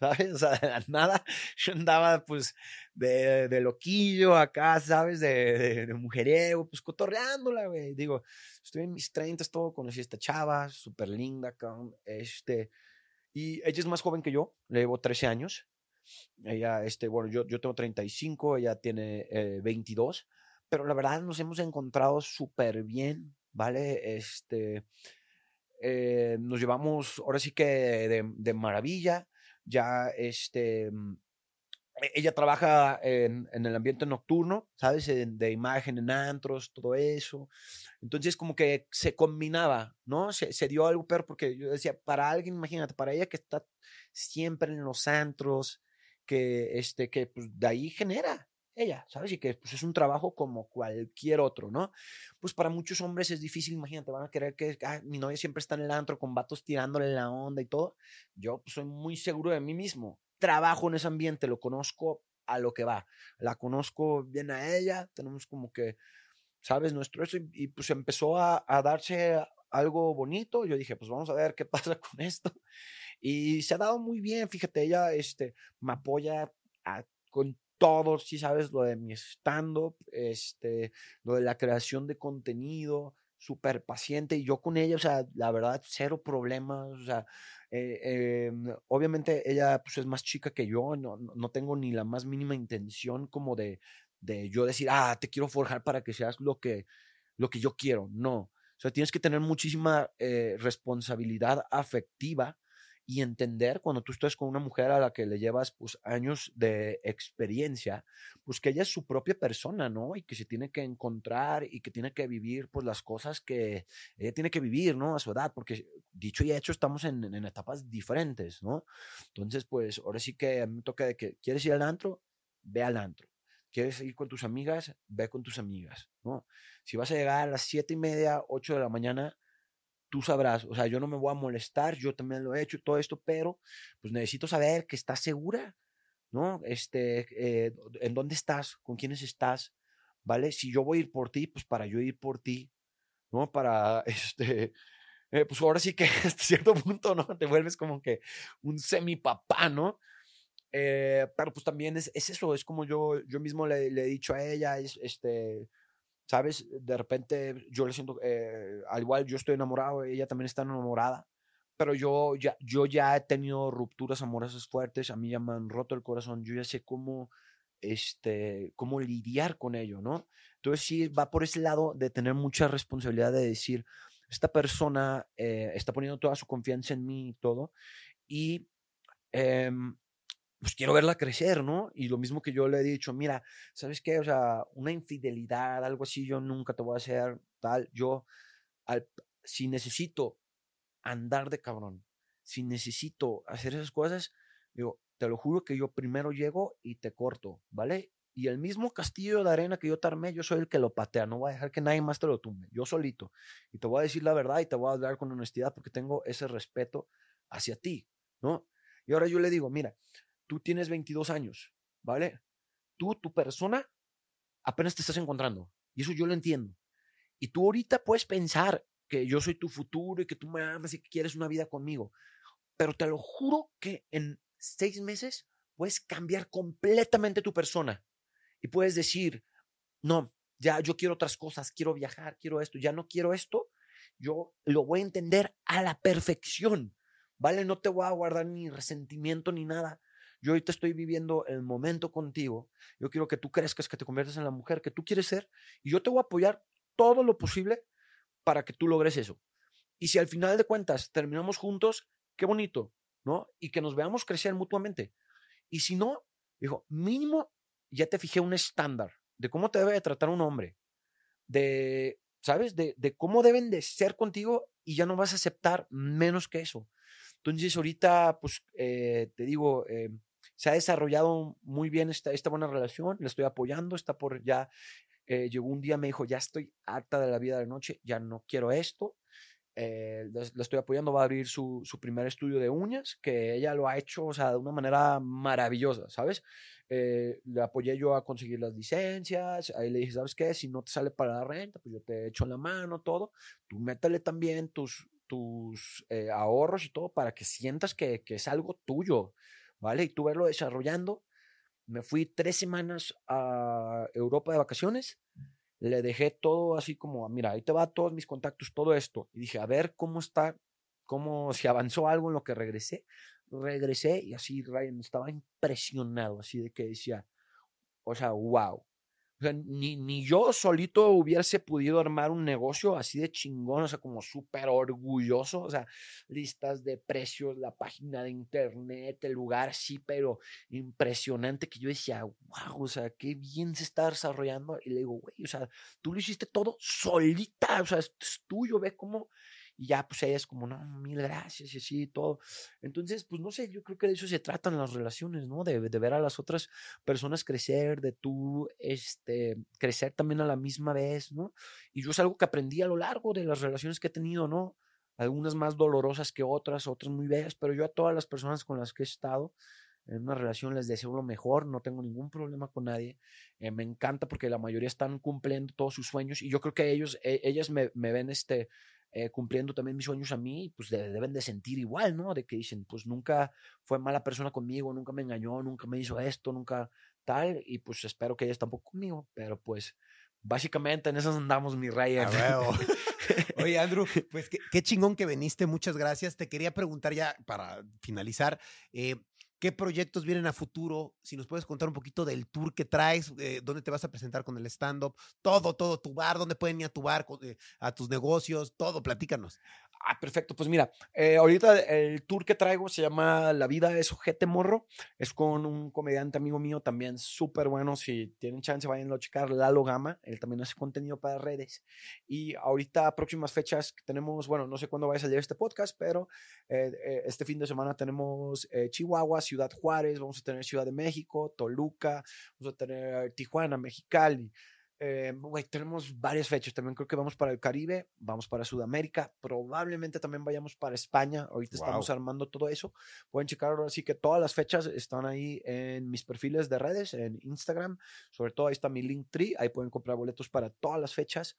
¿sabes? O sea, de la nada yo andaba pues de, de loquillo acá, ¿sabes? De, de, mujeriego, pues cotorreándola, güey. Digo, estoy en mis 30, todo, conocí a esta chava, súper linda, este, y ella es más joven que yo, le llevo 13 años. Ella, este, bueno, yo, yo tengo 35, ella tiene 22, eh, pero la verdad nos hemos encontrado súper bien, ¿vale? Este, eh, nos llevamos ahora sí que de, de maravilla ya este, mm, e-, ella trabaja en, en, el ambiente nocturno, ¿sabes? De, imagen en antros, todo eso. Entonces, como que se combinaba, ¿no? Se, se, dio algo peor porque yo decía, para alguien, imagínate, para ella que está siempre en los antros, que, este, que pues, de ahí genera, ella, ¿sabes? Y que pues, es un trabajo como cualquier otro, ¿no? Pues para muchos hombres es difícil, imagínate, van a querer que ah, mi novia siempre está en el antro con vatos tirándole la onda y todo. Yo pues, soy muy seguro de mí mismo. Trabajo en ese ambiente, lo conozco a lo que va. La conozco bien a ella, tenemos como que, ¿sabes? Nuestro eso, y, pues empezó a, a darse algo bonito. Yo dije, pues vamos a ver qué pasa con esto. Y se ha dado muy bien, fíjate, ella este, me apoya con todo, si sabes, lo de mi stand-up, este, lo de la creación de contenido, súper paciente y yo con ella, o sea, la verdad, cero problemas, o sea, eh, em, obviamente ella pues es más chica que yo, no, no tengo ni la más mínima intención como de, de yo decir, ah, te quiero forjar para que seas lo que, lo que yo quiero, no, o sea, tienes que tener muchísima eh, responsabilidad afectiva y entender cuando tú estás con una mujer a la que le llevas pues años de experiencia, pues que ella es su propia persona, ¿no? Y que se tiene que encontrar y que tiene que vivir pues las cosas que ella tiene que vivir, ¿no? A su edad, porque dicho y hecho estamos en, etapas diferentes, ¿no? Entonces, pues ahora sí que me toca de que quieres ir al antro, ve al antro. ¿Quieres ir con tus amigas? Ve con tus amigas, ¿no? Si vas a llegar a las siete y media, ocho de la mañana, tú sabrás, o sea, yo no me voy a molestar, yo también lo he hecho todo esto, pero pues necesito saber que estás segura, ¿no? Este, eh, ¿en dónde estás? ¿Con quiénes estás? ¿Vale? Si yo voy a ir por ti, pues para yo ir por ti, ¿no? Para, este, eh, pues ahora sí que hasta cierto punto, ¿no? Te vuelves como que un semi papá, ¿no? Eh, pero pues también es, es, eso, es como yo, yo mismo le he dicho a ella, es, este, ¿sabes? De repente yo le siento, eh, al igual yo estoy enamorado, ella también está enamorada, pero yo ya, yo ya he tenido rupturas amorosas fuertes, a mí ya me han roto el corazón, yo ya sé cómo, este, cómo lidiar con ello, ¿no? Entonces sí, va por ese lado de tener mucha responsabilidad de decir, esta persona eh, está poniendo toda su confianza en mí y todo, y eh, pues quiero verla crecer, ¿no? Y lo mismo que yo le he dicho, mira, ¿sabes qué? O sea, una infidelidad, algo así, yo nunca te voy a hacer tal. Yo, al, si necesito andar de cabrón, si necesito hacer esas cosas, digo, te lo juro que yo primero llego y te corto, ¿vale? Y el mismo castillo de arena que yo te yo soy el que lo patea, no voy a dejar que nadie más te lo tumbe, yo solito. Y te voy a decir la verdad y te voy a hablar con honestidad porque tengo ese respeto hacia ti, ¿no? Y ahora yo le digo, mira, tú tienes 22 años, ¿vale? Tú, tu persona, apenas te estás encontrando. Y eso yo lo entiendo. Y tú ahorita puedes pensar que yo soy tu futuro y que tú me amas y que quieres una vida conmigo. Pero te lo juro que en seis meses puedes cambiar completamente tu persona. Y puedes decir, no, ya yo quiero otras cosas, quiero viajar, quiero esto, ya no quiero esto. Yo lo voy a entender a la perfección. ¿Vale? No te voy a guardar ni resentimiento ni nada yo ahorita estoy viviendo el momento contigo. Yo quiero que tú crezcas, que te conviertas en la mujer que tú quieres ser. Y yo te voy a apoyar todo lo posible para que tú logres eso. Y si al final de cuentas terminamos juntos, qué bonito, ¿no? Y que nos veamos crecer mutuamente. Y si no, dijo, mínimo ya te fijé un estándar de cómo te debe de tratar un hombre, de, ¿sabes? De, de cómo deben de ser contigo y ya no vas a aceptar menos que eso. Entonces, ahorita, pues, eh, te digo, eh, se ha desarrollado muy bien esta, esta buena relación, le estoy apoyando, está por ya, eh, llegó un día, me dijo, ya estoy harta de la vida de noche, ya no quiero esto, eh, le, estoy apoyando, va a abrir su, su, primer estudio de uñas, que ella lo ha hecho, o sea, de una manera maravillosa, ¿sabes? Eh, le apoyé yo a conseguir las licencias, ahí le dije, ¿sabes qué? Si no te sale para la renta, pues yo te echo la mano, todo, tú métale también tus, tus eh, ahorros y todo para que sientas que, que es algo tuyo, ¿vale? Y tú verlo desarrollando. Me fui tres semanas a Europa de vacaciones, le dejé todo así como, mira, ahí te va todos mis contactos, todo esto. Y dije, a ver cómo está, cómo si avanzó algo en lo que regresé. Regresé y así Ryan estaba impresionado, así de que decía, o sea, wow, ni, ni yo solito hubiese podido armar un negocio así de chingón, o sea, como súper orgulloso, o sea, listas de precios, la página de internet, el lugar, sí, pero impresionante que yo decía, wow, o sea, qué bien se está desarrollando. Y le digo, güey, o sea, tú lo hiciste todo solita, o sea, es tuyo, ve cómo y ya, pues ella es como, no, mil gracias y así y todo. Entonces, pues no sé, yo creo que de eso se tratan las relaciones, ¿no? De, de ver a las otras personas crecer, de tú, este, crecer también a la misma vez, ¿no? Y yo es algo que aprendí a lo largo de las relaciones que he tenido, ¿no? Algunas más dolorosas que otras, otras muy bellas, pero yo a todas las personas con las que he estado, en una relación les deseo lo mejor, no tengo ningún problema con nadie, eh, me encanta porque la mayoría están cumpliendo todos sus sueños y yo creo que ellos, e, ellas me, me, ven este, eh, cumpliendo también mis sueños a mí, pues deben de sentir igual, ¿no? De que dicen, pues nunca fue mala persona conmigo, nunca me engañó, nunca me hizo esto, nunca tal, y pues espero que ellas tampoco conmigo, pero pues básicamente en eso andamos, mi Ryan. Oye, Andrew, pues qué, qué, chingón que viniste, muchas gracias. Te quería preguntar ya para finalizar, eh, ¿Qué proyectos vienen a futuro? Si nos puedes contar un poquito del tour que traes, eh, dónde te vas a presentar con el stand-up, todo, todo, tu bar, dónde pueden ir a tu bar, eh, a tus negocios, todo, platícanos. Ah, perfecto. Pues mira, eh, ahorita el tour que traigo se llama La vida es ojete morro. Es con un comediante amigo mío también súper bueno. Si tienen chance, vayan a checar. Lalo Gama. Él también hace contenido para redes. Y ahorita, próximas fechas tenemos, bueno, no sé cuándo vaya a salir este podcast, pero eh, eh, este fin de semana tenemos eh, Chihuahua, Ciudad Juárez, vamos a tener Ciudad de México, Toluca, vamos a tener Tijuana, Mexicali. Eh, güey, tenemos varias fechas. También creo que vamos para el Caribe, vamos para Sudamérica, probablemente también vayamos para España. Ahorita estamos Guau. armando todo eso. Pueden checar ahora sí que todas las fechas están ahí en mis perfiles de redes, en Instagram. Sobre todo ahí está mi Linktree. Ahí pueden comprar boletos para todas las fechas.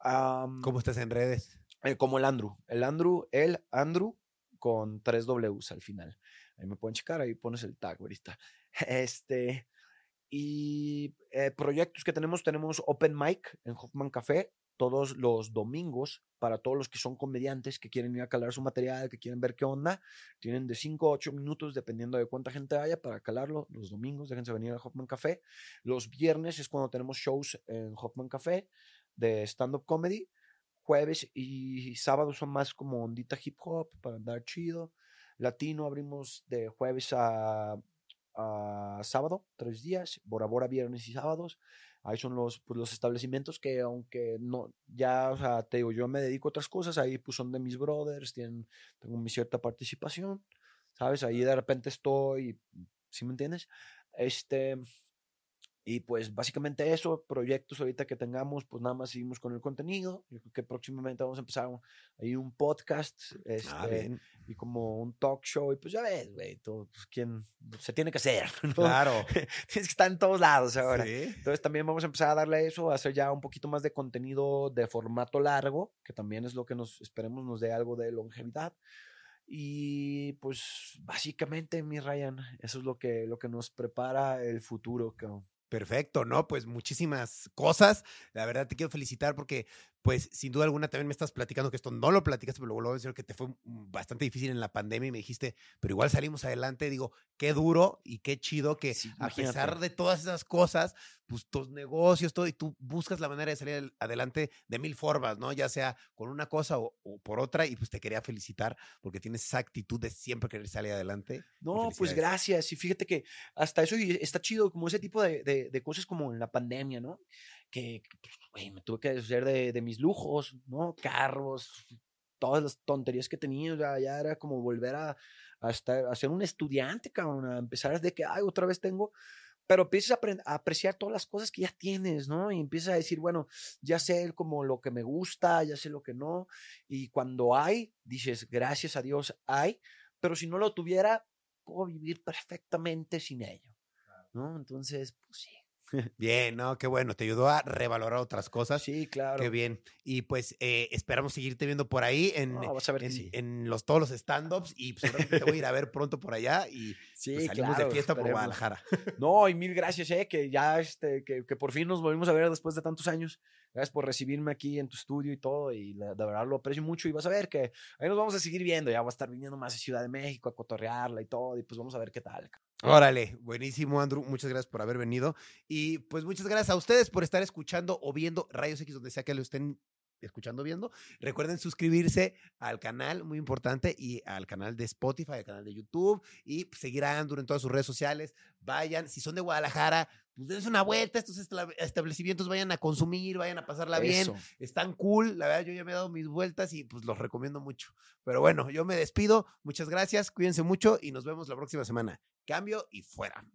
Am, ¿Cómo estás en redes? eh, como el Andrew. El Andrew, el Andrew con tres Ws al final. Ahí me pueden checar, ahí pones el tag ahorita. Este. Y eh, proyectos que tenemos, tenemos Open Mic en Hoffman Café todos los domingos para todos los que son comediantes, que quieren ir a calar su material, que quieren ver qué onda. Tienen de 5 a 8 minutos, dependiendo de cuánta gente haya, para calarlo los domingos. Déjense venir a Hoffman Café. Los viernes es cuando tenemos shows en Hoffman Café de stand-up comedy jueves y sábados son más como ondita hip hop para andar chido. Latino abrimos de jueves a, a sábado, tres días. Bora Bora viernes y sábados. Ahí son los, pues, los establecimientos que aunque no, ya, o sea, te digo, yo me dedico a otras cosas, ahí pues son de mis brothers, tienen, tengo mi cierta participación, ¿sabes? Ahí de repente estoy, ¿sí me entiendes? Este, y pues básicamente eso, proyectos ahorita que tengamos, pues nada más seguimos con el contenido. Yo creo que próximamente vamos a empezar un- ahí un podcast este, Ah, y como un talk show. Y pues ya ves, güey, todo, pues, ¿quién se tiene que hacer? ¿no? Claro. Tienes que estar en todos lados ahora. Sí. Entonces también vamos a empezar a darle eso, a hacer ya un poquito más de contenido de formato largo, que también es lo que nos esperemos nos dé algo de longevidad. Y pues básicamente, mi Ryan, eso es lo que, lo que nos prepara el futuro. cabrón. Perfecto, ¿no? Pues muchísimas cosas. La verdad te quiero felicitar porque, pues, sin duda alguna también me estás platicando que esto no lo platicaste, pero luego lo voy a decir que te fue bastante difícil en la pandemia y me dijiste, pero igual salimos adelante. Digo, qué duro y qué chido que Sí, a pesar de todas esas cosas, pues tus negocios, todo, y tú buscas la manera de salir al- adelante de mil formas, ¿no? Ya sea con una cosa o, o por otra, y pues te quería felicitar porque tienes esa actitud de siempre querer salir adelante. No, pues gracias. Y fíjate que hasta eso está chido, como ese tipo de, de- de cosas como en la pandemia, ¿no? Que, que, pues, me tuve que deshacer de, de mis lujos, ¿no? Carros, todas las tonterías que tenía, o sea, ya era como volver a, a, estar, a ser un estudiante, cabrón, a empezar de que, ay, otra vez tengo, pero empiezas a, a apreciar todas las cosas que ya tienes, ¿no? Y empiezas a decir, bueno, ya sé como lo que me gusta, ya sé lo que no, y cuando hay, dices, gracias a Dios hay, pero si no lo tuviera, puedo vivir perfectamente sin ello, ¿no? Entonces, pues sí. Bien, ¿no? Qué bueno, te ayudó a revalorar otras cosas. Sí, claro. Qué bien. Y pues eh, esperamos seguirte viendo por ahí en, No, vas a ver en, sí. en los, todos los stand-ups y pues te voy a ir a ver pronto por allá y Sí, pues, salimos claro, de fiesta por esperemos. Guadalajara. No, y mil gracias, eh, que ya, este, que, que por fin nos volvimos a ver después de tantos años. Gracias por recibirme aquí en tu estudio y todo, y la- de verdad lo aprecio mucho. Y vas a ver que ahí nos vamos a seguir viendo. Ya voy a estar viniendo más a Ciudad de México a cotorrearla y todo, y pues vamos a ver qué tal. Órale, buenísimo, Andrew. Muchas gracias por haber venido. Y pues muchas gracias a ustedes por estar escuchando o viendo Rayos X, donde sea que lo estén escuchando viendo. Recuerden suscribirse al canal, muy importante, y al canal de Spotify, al canal de YouTube, y seguir a Andrew en todas sus redes sociales. Vayan, si son de Guadalajara, pues dense una vuelta estos establecimientos, vayan a consumir, vayan a pasarla bien. Están cool, la verdad yo ya me he dado mis vueltas y pues los recomiendo mucho. Pero bueno, yo me despido, muchas gracias, cuídense mucho y nos vemos la próxima semana. Cambio y fuera.